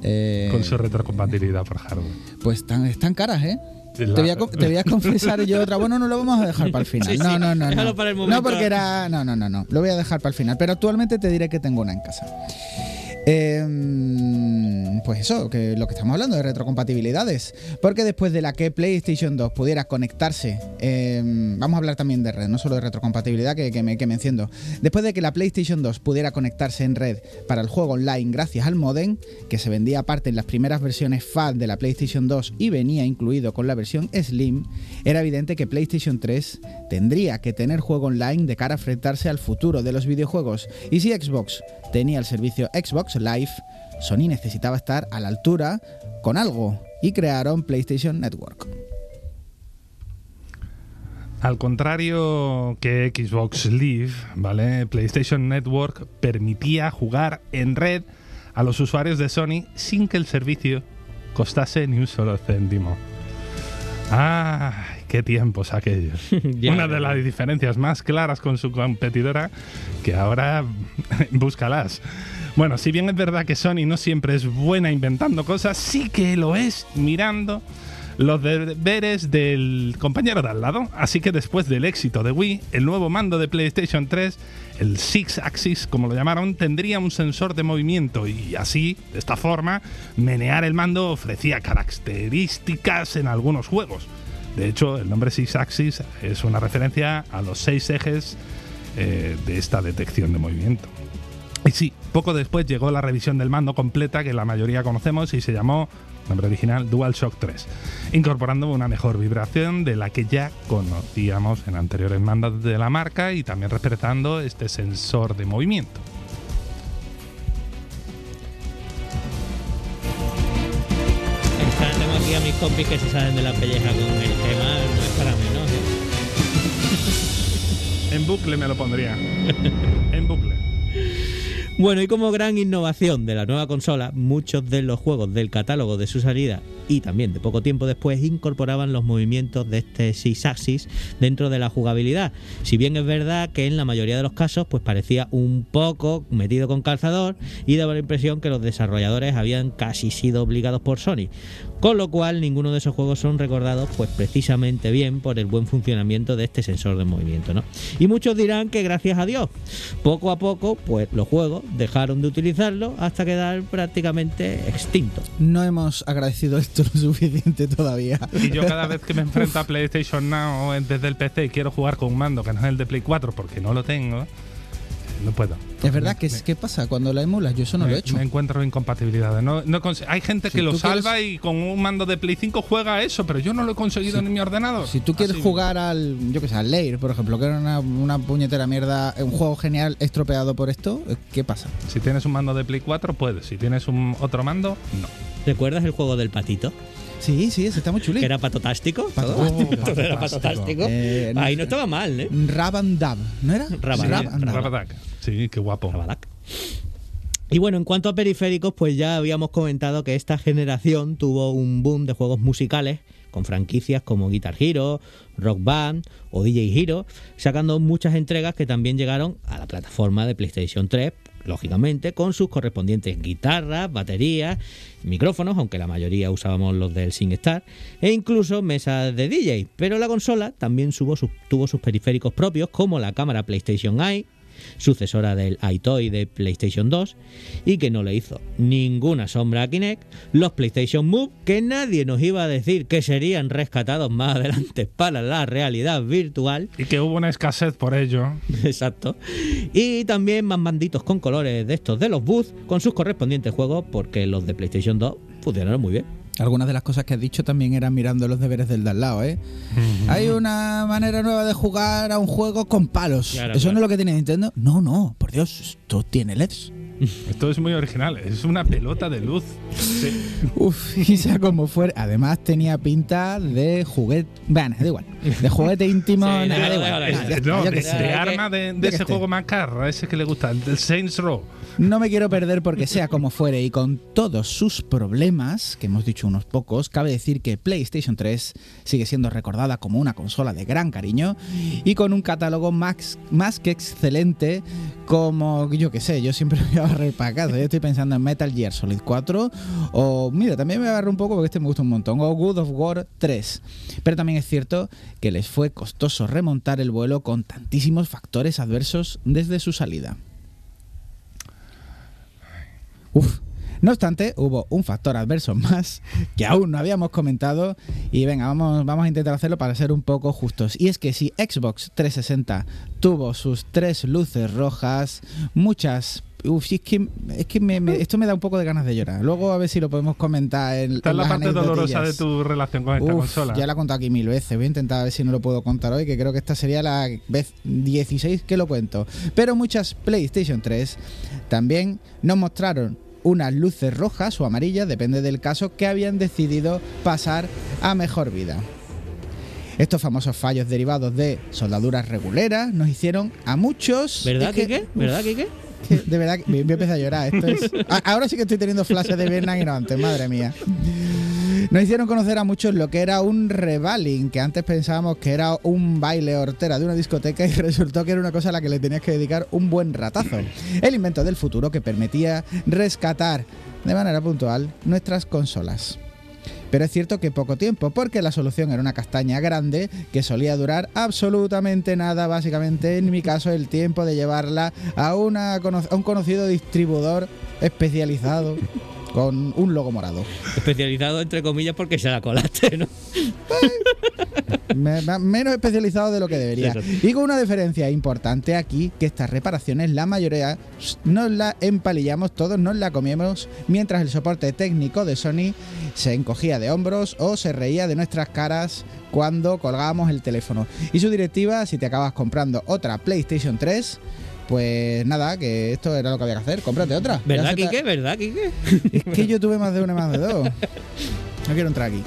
Eh, con su retrocompatibilidad por hardware. pues están, están caras, ¿eh? La- Te voy, a, co- te voy a confesar yo otra. Bueno, no lo vamos a dejar para el final. Sí, sí. No, no, no. No, para el no porque era. No, no, no, no. Lo voy a dejar para el final. Pero actualmente te diré que tengo una en casa. Em, pues eso, que lo que estamos hablando de retrocompatibilidades. Porque después de la que PlayStation 2 pudiera conectarse, em, vamos a hablar también de red, no solo de retrocompatibilidad que, me, que enciendo. Después de que la PlayStation 2 pudiera conectarse en red para el juego online gracias al modem, que se vendía aparte en las primeras versiones FAT de la PlayStation 2 y venía incluido con la versión Slim, era evidente que PlayStation 3 tendría que tener juego online de cara a enfrentarse al futuro de los videojuegos. Y si Xbox tenía el servicio Xbox Live, Sony necesitaba estar a la altura con algo y crearon PlayStation Network. Al contrario que Xbox Live, ¿vale? PlayStation Network permitía jugar en red a los usuarios de Sony sin que el servicio costase ni un solo céntimo. ¡Ah! ¡Qué tiempos aquellos! *laughs* Una de las diferencias más claras con su competidora, que ahora *laughs* búscalas. Bueno, si bien es verdad que Sony no siempre es buena inventando cosas, sí que lo es mirando los deberes del compañero de al lado. Así que después del éxito de Wii, el nuevo mando de PlayStation 3, el Six Axis, como lo llamaron, tendría un sensor de movimiento y así, de esta forma, menear el mando ofrecía características en algunos juegos. De hecho, el nombre Six Axis es una referencia a los seis ejes eh, de esta detección de movimiento. Y sí, poco después llegó la revisión del mando completa que la mayoría conocemos y se llamó, nombre original, DualShock 3, incorporando una mejor vibración de la que ya conocíamos en anteriores mandos de la marca y también respetando este sensor de movimiento. A mis compis que se salen de la pelleja con el tema, no es para menos. En bucle me lo pondría. en bucle. Bueno, y como gran innovación de la nueva consola, muchos de los juegos del catálogo de su salida y también de poco tiempo después incorporaban los movimientos de este Six Axis dentro de la jugabilidad. Si bien es verdad que en la mayoría de los casos pues parecía un poco metido con calzador y daba la impresión que los desarrolladores habían casi sido obligados por Sony. Con lo cual ninguno de esos juegos son recordados pues precisamente bien por el buen funcionamiento de este sensor de movimiento, ¿no? Y muchos dirán que gracias a Dios, poco a poco pues los juegos dejaron de utilizarlo hasta quedar prácticamente extintos. No hemos agradecido esto lo suficiente todavía. Y yo cada vez que me enfrento a *laughs* PlayStation Now desde el PC y quiero jugar con un mando que no es el de Play 4 porque no lo tengo, no puedo. Es verdad Me- que ¿qué pasa? Cuando la emulas, yo eso no me, lo he hecho. me encuentro incompatibilidades. No, no hay gente Si que lo quieres- salva y con un mando de Play 5 juega a eso, pero yo no lo he conseguido Si- en mi ordenador. Si tú quieres Así- jugar al, yo que sé, al Lair, por ejemplo, que era una, una puñetera mierda, un juego genial estropeado por esto, ¿qué pasa? Si tienes un mando de Play 4, puedes. Si tienes un otro mando, no. ¿Recuerdas el juego del patito? Sí, sí, ese está muy chuli. Que era patotástico. *laughs* Era patotástico. Eh, Ahí no estaba mal, ¿eh? Rabandab, ¿no era? Rabandab. Rabandab. Rabadak. Sí, qué guapo. Y bueno, en cuanto a periféricos, pues ya habíamos comentado que esta generación tuvo un boom de juegos musicales con franquicias como Guitar Hero, Rock Band o DJ Hero, sacando muchas entregas que también llegaron a la plataforma de PlayStation 3, lógicamente, con sus correspondientes guitarras, baterías, micrófonos, aunque la mayoría usábamos los del SingStar, e incluso mesas de DJ. Pero la consola también sus, tuvo sus periféricos propios, como la cámara PlayStation Eye, sucesora del iToy de PlayStation 2, y que no le hizo ninguna sombra a Kinect, los PlayStation Move, que nadie nos iba a decir que serían rescatados más adelante *laughs* para la realidad virtual, Y que hubo una escasez por ello. *laughs* exacto, y también más manditos con colores de estos de los booths, con sus correspondientes juegos, porque los de PlayStation 2 funcionaron muy bien. Algunas de las cosas que has dicho también eran mirando los deberes del de al lado, ¿eh? Hay una manera nueva de jugar a un juego con palos. Claro, ¿Eso claro. no es lo que tiene Nintendo? No, no, por Dios, esto tiene LEDs. Esto es muy original. Es una pelota de luz. Sí. Uf, y sea como fuera. Además tenía pinta de juguete. Bueno, da igual. De juguete íntimo. *laughs* Sí, nada, da igual. no, de, sé. arma de, ese juego macarra, ese que le gusta, el del Saints Row. No me quiero perder porque sea como fuere y con todos sus problemas, que hemos dicho unos pocos, cabe decir que PlayStation 3 sigue siendo recordada como una consola de gran cariño y con un catálogo más, más que excelente como, yo que sé, yo siempre *laughs* voy a barrer para casa. Yo estoy pensando en Metal Gear Solid 4 o, mira, también me agarro un poco porque este me gusta un montón, o God of War 3. Pero también es cierto que les fue costoso remontar el vuelo con tantísimos factores adversos desde su salida. Uf. No obstante, hubo un factor adverso más *laughs* que aún no habíamos comentado y venga, vamos, vamos a intentar hacerlo para ser un poco justos. Y es que si Xbox 360 tuvo sus tres luces rojas, muchas... Uf, es que, es que me- me- esto me da un poco de ganas de llorar. Luego a ver si lo podemos comentar en, Esta es la parte dolorosa de tu relación con esta Uf, consola. Ya la he contado aquí mil veces. Voy a intentar a ver si no lo puedo contar hoy, que creo que esta sería la vez 16 que lo cuento. Pero muchas PlayStation 3 también nos mostraron unas luces rojas o amarillas, depende del caso, que habían decidido pasar a mejor vida. Estos famosos fallos derivados de soldaduras reguleras nos hicieron a muchos... ¿Verdad, es que-? ¿Verdad, Kike? De verdad que me, me empieza a llorar. Esto es- ahora sí que estoy teniendo flashes de Vietnam y no antes, madre mía. Nos hicieron conocer a muchos lo que era un revaling, que antes pensábamos que era un baile hortera de una discoteca y *laughs* resultó que era una cosa a la que le tenías que dedicar un buen ratazo. El invento del futuro que permitía rescatar de manera puntual nuestras consolas. Pero es cierto que poco tiempo, porque la solución era una castaña grande que solía durar absolutamente nada, básicamente en mi caso el tiempo de llevarla a, una, a un conocido distribuidor especializado con un logo morado. Especializado entre comillas porque se la colaste, ¿no? Me- me- menos especializado de lo que debería. Y con una diferencia importante aquí, que estas reparaciones, la mayoría nos la empalillamos todos, nos la comíamos, mientras el soporte técnico de Sony se encogía de hombros o se reía de nuestras caras cuando colgábamos el teléfono. Y su directiva, si te acabas comprando otra PlayStation 3, pues nada, que esto era lo que había que hacer, cómprate otra. ¿Verdad, Kike? ¿Verdad, Kike? *laughs* Es que yo tuve más de una y más de dos. No quiero entrar aquí.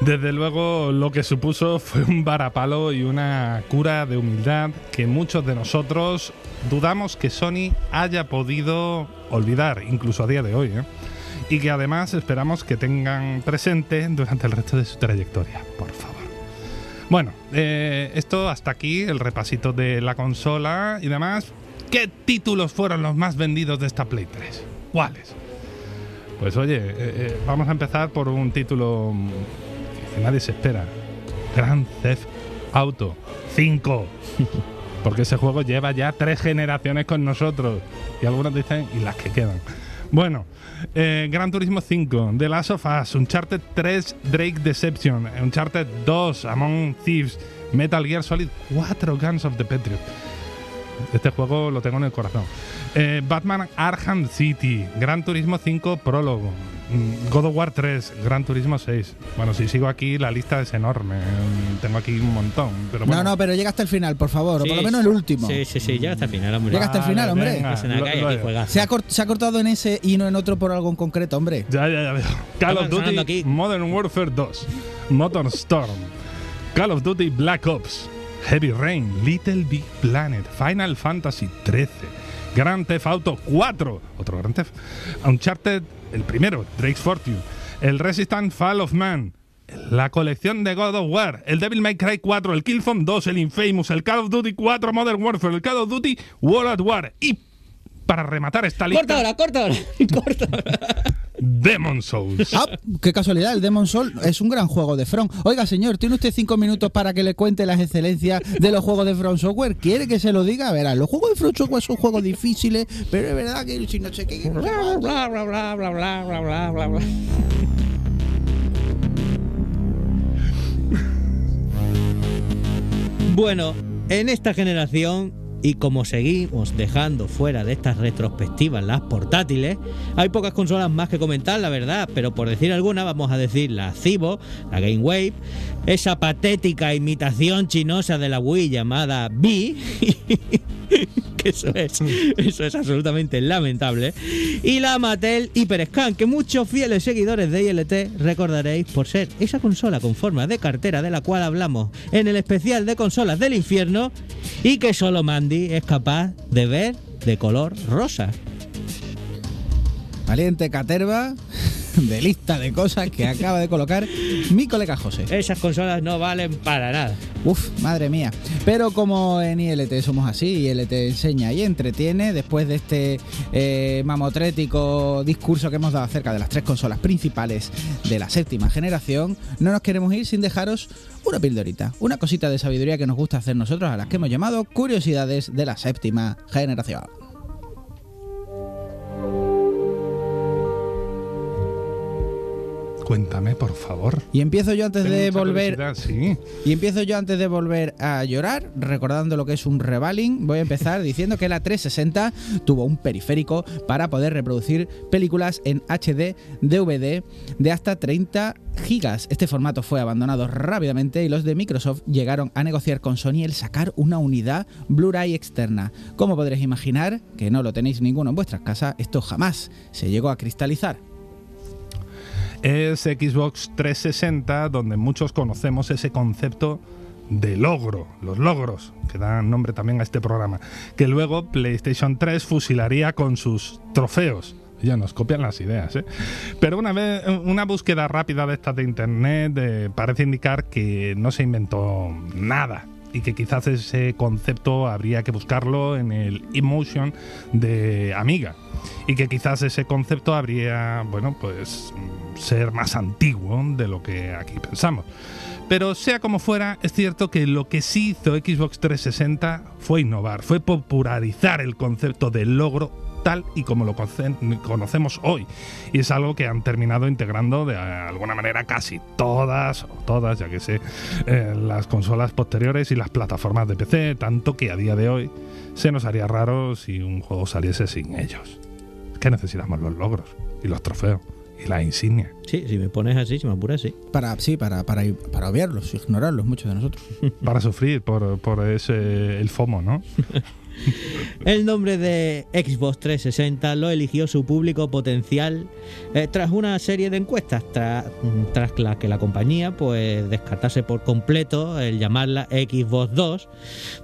Desde luego, lo que supuso fue un varapalo y una cura de humildad que muchos de nosotros dudamos que Sony haya podido olvidar, incluso a día de hoy, ¿eh? y que además esperamos que tengan presente durante el resto de su trayectoria, por favor. Bueno, eh, esto hasta aquí, el repasito de la consola y demás. ¿Qué títulos fueron los más vendidos de esta Play 3? ¿Cuáles? Pues oye, eh, eh, vamos a empezar por un título mm, que nadie se espera. Grand Theft Auto 5. *laughs* Porque ese juego lleva ya tres generaciones con nosotros. Y algunos dicen, y las que quedan. Bueno, eh, Gran Turismo 5, The Last of Us, Uncharted 3, Drake Deception, Uncharted 2, Among Thieves, Metal Gear Solid 4, Guns of the Patriot. Este juego lo tengo en el corazón. Eh, Batman Arkham City, Gran Turismo 5 Prólogo, God of War 3, Gran Turismo 6. Bueno, si sigo aquí, la lista es enorme. Mm, Tengo aquí un montón. Pero bueno. No, no, pero llega hasta el final, por favor, o por lo menos el último. Sí, sí, sí, llega hasta el final, hombre. Llega hasta el final, hombre. venga, lo- lo- juegazo. Se ha, cort- se ha cortado en ese y no en otro por algo en concreto, hombre. Ya, ya, ya veo. Call of Duty aquí. Modern Warfare 2, Motor Storm, Call of Duty Black Ops, Heavy Rain, Little Big Planet, Final Fantasy 13, Grand Theft Auto 4, otro Grand Theft, Uncharted, el primero, Drake's Fortune, el Resistance Fall of Man, la colección de God of War, el Devil May Cry 4, el Killzone 2, el Infamous, el Call of Duty 4 Modern Warfare, el Call of Duty World at War y para rematar esta lista. Corta ahora, corta ahora, *laughs* corta ahora. Demon Souls. Ah, qué casualidad, el Demon Souls es un gran juego de From. Oiga, señor, ¿tiene usted cinco minutos para que le cuente las excelencias de los juegos de From Software? ¿Quiere que se lo diga? Verá, los juegos de From Software son juegos difíciles, pero es verdad que si no sé qué. bla, bla, bla, bla, bla, bla, bla, bla. bla. Bueno, en esta generación y como seguimos dejando fuera de estas retrospectivas las portátiles, hay pocas consolas más que comentar, la verdad, pero por decir alguna vamos a decir la Cibo, la Game Wave, esa patética imitación chinosa de la Wii llamada B, *laughs* que eso es, eso es absolutamente lamentable, y la Mattel HyperScan, que muchos fieles seguidores de ILT recordaréis por ser esa consola con forma de cartera de la cual hablamos en el especial de consolas del infierno y que solo Mandy es capaz de ver de color rosa. Valiente caterva *laughs* de lista de cosas que acaba de colocar mi colega José. Esas consolas no valen para nada. Uf, madre mía. Pero como en ILT somos así, ILT enseña y entretiene, después de este eh, mamotrético discurso que hemos dado acerca de las tres consolas principales de la séptima generación, no nos queremos ir sin dejaros una pildorita, una cosita de sabiduría que nos gusta hacer nosotros, a las que hemos llamado curiosidades de la séptima generación. Cuéntame, por favor. Y empiezo yo antes Tengo de volver Sí. Y empiezo yo antes de volver a llorar, recordando lo que es un revaling. Voy a empezar *laughs* diciendo que la 360 tuvo un periférico para poder reproducir películas en HD DVD de hasta 30 gigas. Este formato fue abandonado rápidamente y los de Microsoft llegaron a negociar con Sony el sacar una unidad Blu-ray externa. Como podréis imaginar, que no lo tenéis ninguno en vuestras casas, esto jamás se llegó a cristalizar. Es Xbox 360 donde muchos conocemos ese concepto de logro, los logros, que dan nombre también a este programa, que luego PlayStation 3 fusilaría con sus trofeos. Ya nos copian las ideas, ¿eh? Pero una vez, una búsqueda rápida de estas de internet parece indicar que no se inventó nada y que quizás ese concepto habría que buscarlo en el Emotion de Amiga y que quizás ese concepto habría, bueno, pues ser más antiguo de lo que aquí pensamos. Pero sea como fuera, es cierto que lo que sí hizo Xbox 360 fue innovar, fue popularizar el concepto del logro tal y como lo conoce- conocemos hoy. Y es algo que han terminado integrando de alguna manera casi todas, o todas, ya que sé, eh, las consolas posteriores y las plataformas de PC, tanto que a día de hoy se nos haría raro si un juego saliese sin ellos. Es que necesitamos los logros y los trofeos la insignia. Sí, si me pones así, si me apuras, sí. Para, sí, para, para, para obviarlos, ignorarlos, muchos de nosotros. Para sufrir por, por ese el FOMO, ¿no? *laughs* El nombre de Xbox 360 lo eligió su público potencial eh, tras una serie de encuestas, tra- tras la que la compañía pues descartase por completo el llamarla Xbox 2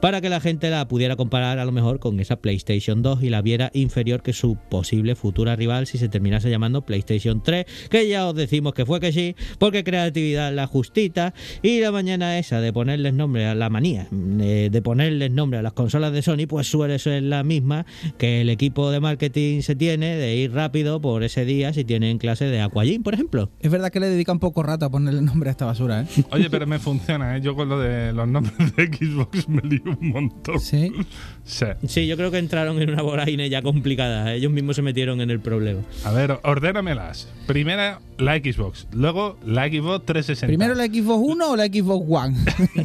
para que la gente la pudiera comparar a lo mejor con esa PlayStation 2 y la viera inferior que su posible futura rival si se terminase llamando PlayStation 3, que ya os decimos que fue que sí, porque creatividad la justita y la mañana esa de ponerles nombre a la manía eh, de ponerles nombre a las consolas de Sony pues suele ser la misma que el equipo de marketing se tiene de ir rápido por ese día si tienen clase de Aquagym, por ejemplo. Es verdad que le dedica un poco rato a ponerle nombre a esta basura, ¿eh? *laughs* Oye, pero me funciona, ¿eh? Yo con lo de los nombres de Xbox me lío un montón. Sí. Sí. Sí, yo creo que entraron en una vorágine ya complicada. Ellos mismos se metieron en el problema. A ver, ordénamelas. Primera, la Xbox. Luego, la Xbox 360. ¿Primero la Xbox One o la Xbox One?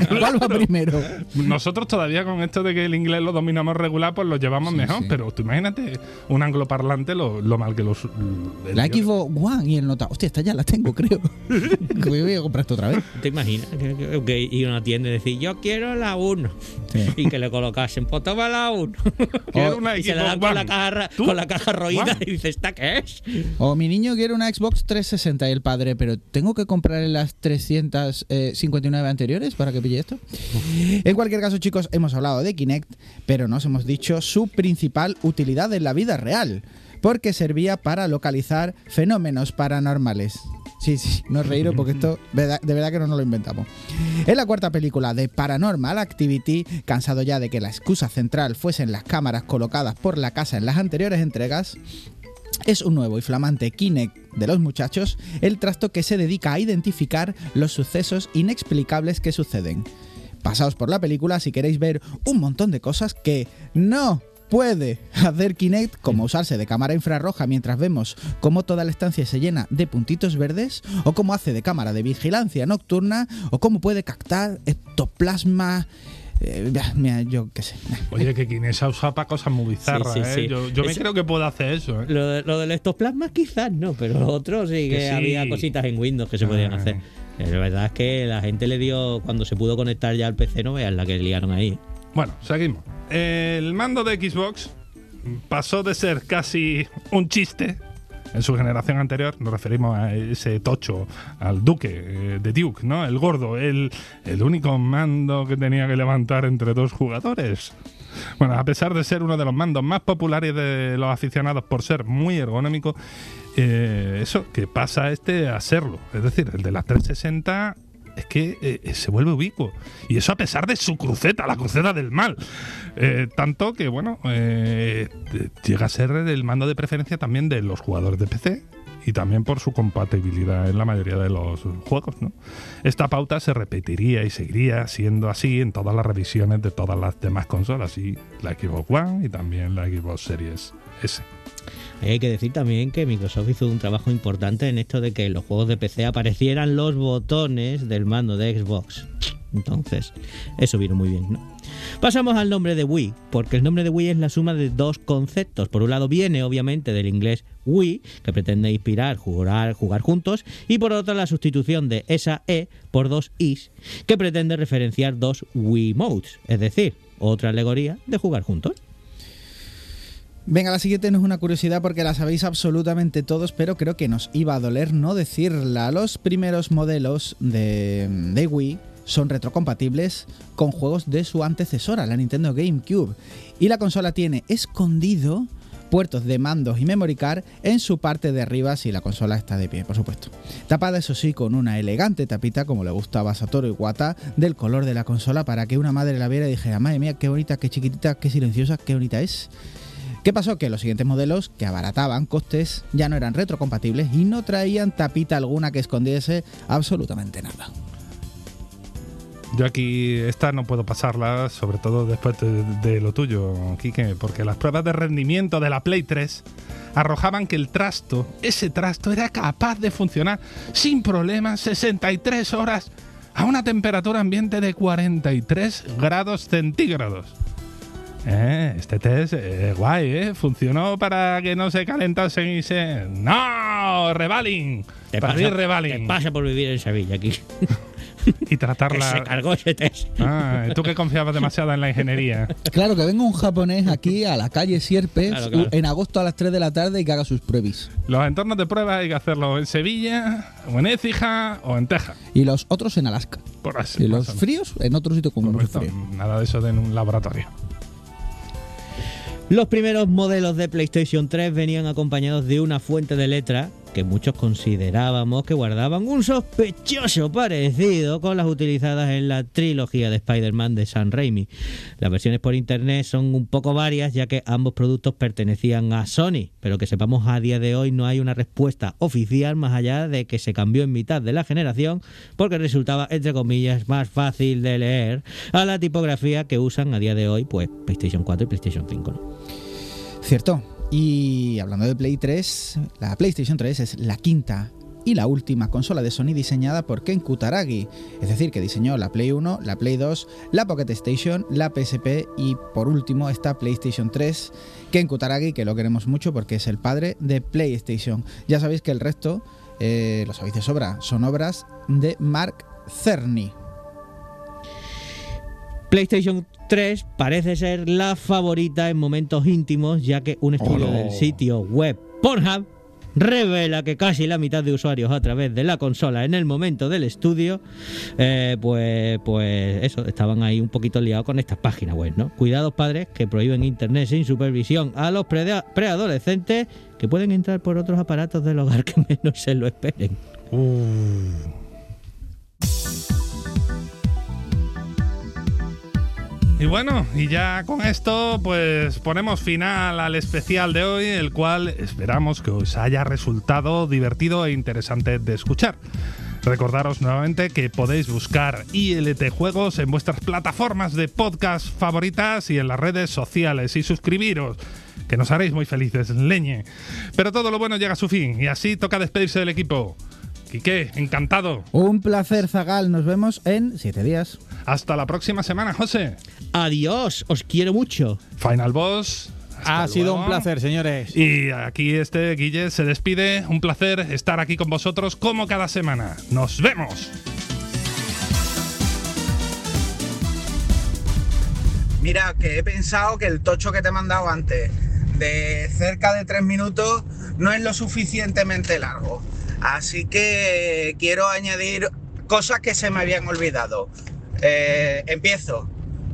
*laughs* ¿Cuál va primero? Nosotros todavía con esto de que el inglés lo dominamos regular, pues lo llevamos Sí, mejor. sí. Pero tú imagínate un angloparlante lo, lo mal que los. La. Xbox One y el nota. Hostia, esta ya la tengo, creo. *laughs* Que voy a comprar esto otra vez. ¿Te imaginas? Que, ir a una tienda y decir, yo quiero la 1. Sí. Y que le colocasen, pues toma la 1. *laughs* Quiero una y se la Xbox dan con One. la caja, ra- ¿Tú? con la caja roída y dices, ¿esta qué es? O mi niño quiere una Xbox 360 y el padre, pero tengo que comprarle las 359 anteriores para que pille esto. En cualquier caso, chicos, hemos hablado de Kinect, pero no os hemos dicho su principal utilidad en la vida real, porque servía para localizar fenómenos paranormales. Sí, sí, no reíros porque esto *laughs* de verdad que no nos lo inventamos. Es la cuarta película de Paranormal Activity, cansado ya de que la excusa central fuesen las cámaras colocadas por la casa en las anteriores entregas. Es un nuevo y flamante Kinect de los muchachos, el trasto que se dedica a identificar los sucesos inexplicables que suceden. Pasaos por la película si queréis ver un montón de cosas que no puede hacer Kinect, como usarse de cámara infrarroja mientras vemos cómo toda la estancia se llena de puntitos verdes, o cómo hace de cámara de vigilancia nocturna, o cómo puede captar ectoplasma. Eh, mira, yo qué sé. Oye, que Kinesa usa para cosas muy bizarras, Sí, sí, ¿eh? sí. Yo, yo me creo que puedo hacer eso, ¿eh? Lo, de- lo del ectoplasma quizás no, pero lo otro sí que, Que sí. había cositas en Windows que se podían Ah. hacer. La verdad es que la gente le dio, cuando se pudo conectar ya al PC, no veas la que liaron ahí. Bueno, seguimos. El mando de Xbox pasó de ser casi un chiste en su generación anterior. Nos referimos a ese tocho, al duque eh, de Duke, ¿no? El gordo, el, el único mando que tenía que levantar entre dos jugadores. Bueno, a pesar de ser uno de los mandos más populares de los aficionados por ser muy ergonómico, eh, eso, que pasa este a serlo. Es decir, el de la 360 es que eh, se vuelve ubicuo. Y eso a pesar de su cruceta, la cruceta del mal. Eh, tanto que, bueno, eh, eh, llega a ser el mando de preferencia también de los jugadores de PC y también por su compatibilidad en la mayoría de los juegos. ¿no? Esta pauta se repetiría y seguiría siendo así en todas las revisiones de todas las demás consolas, y la Xbox One y también la Xbox Series S. Hay que decir también que Microsoft hizo un trabajo importante en esto de que en los juegos de PC aparecieran los botones del mando de Xbox. Entonces, eso vino muy bien, ¿no? Pasamos al nombre de Wii, porque el nombre de Wii es la suma de dos conceptos. Por un lado viene obviamente del inglés Wii, que pretende inspirar jugar, jugar juntos, y por otro la sustitución de esa E por dos Is, que pretende referenciar dos Wii Modes, es decir, otra alegoría de jugar juntos. Venga, la siguiente no es una curiosidad porque la sabéis absolutamente todos, pero creo que nos iba a doler no decirla. Los primeros modelos de, de Wii son retrocompatibles con juegos de su antecesora, la Nintendo GameCube. Y la consola tiene escondido puertos de mandos y memory card en su parte de arriba si la consola está de pie, por supuesto. Tapada eso sí con una elegante tapita como le gustaba a Satoru Iwata del color de la consola para que una madre la viera y dijera, madre mía, qué bonita, qué chiquitita, qué silenciosa, qué bonita es. ¿Qué pasó? Que los siguientes modelos, que abarataban costes, ya no eran retrocompatibles y no traían tapita alguna que escondiese absolutamente nada. Yo aquí esta no puedo pasarla, sobre todo después de, lo tuyo, Quique, porque las pruebas de rendimiento de la Play 3 arrojaban que el trasto, ese trasto, era capaz de funcionar sin problemas 63 horas a una temperatura ambiente de 43 grados centígrados. Eh, este test es guay, ¿eh? Funcionó para que no se calentasen y se... ¡No! ¡Revaling! Te para pasa, mí te revaling. pasa por vivir en Sevilla aquí. *laughs* Y Que tratarla... se cargó ese test. Ah, tú que confiabas demasiado en la ingeniería. Claro, que venga un japonés aquí a la calle Sierpes Claro, claro. en agosto a las 3 de la tarde y que haga sus pruebas. Los entornos de prueba hay que hacerlo en Sevilla, o en Écija, o en Texas. Y los otros en Alaska. Por así. Y los fríos en otro sitio con mucho Correcto. frío. Nada de eso de en un laboratorio. Los primeros modelos de PlayStation 3 venían acompañados de una fuente de letra que muchos considerábamos que guardaban un sospechoso parecido con las utilizadas en la trilogía de Spider-Man de Sam Raimi. Las versiones por internet son un poco varias ya que ambos productos pertenecían a Sony, pero que sepamos a día de hoy no hay una respuesta oficial más allá de que se cambió en mitad de la generación porque resultaba entre comillas más fácil de leer a la tipografía que usan a día de hoy pues PlayStation 4 y PlayStation 5. ¿no? Cierto. Y hablando de Play 3, la PlayStation 3 es la quinta y la última consola de Sony diseñada por Ken Kutaragi, es decir, que diseñó la Play 1, la Play 2, la Pocket Station, la PSP y por último esta PlayStation 3. Ken Kutaragi, que lo queremos mucho porque es el padre de PlayStation. Ya sabéis que el resto, eh, lo sabéis de sobra, son obras de Mark Cerny. PlayStation 3 parece ser la favorita en momentos íntimos, ya que un estudio Oh. del sitio web Pornhub revela que casi la mitad de usuarios a través de la consola en el momento del estudio, eh, pues, pues eso, estaban ahí un poquito liados con estas páginas web, ¿no? Cuidados padres que prohíben internet sin supervisión a los pre- preadolescentes que pueden entrar por otros aparatos del hogar que *laughs* menos se lo esperen. Y bueno, y ya con esto pues ponemos final al especial de hoy, el cual esperamos que os haya resultado divertido e interesante de escuchar. Recordaros nuevamente que podéis buscar ILT Juegos en vuestras plataformas de podcast favoritas y en las redes sociales y suscribiros, que nos haréis muy felices, leñe. Pero todo lo bueno llega a su fin y así toca despedirse del equipo. Quique, encantado. Un placer, Zagal. Nos vemos en siete días. Hasta la próxima semana, José. Adiós, os quiero mucho. Final Boss. hasta Ha sido un placer, señores. Y aquí este Guille se despide. Un placer estar aquí con vosotros como cada semana. ¡Nos vemos! Mira, que he pensado que el tocho que te he mandado antes, de cerca de tres minutos, no es lo suficientemente largo. Así que quiero añadir cosas que se me habían olvidado. Eh, empiezo.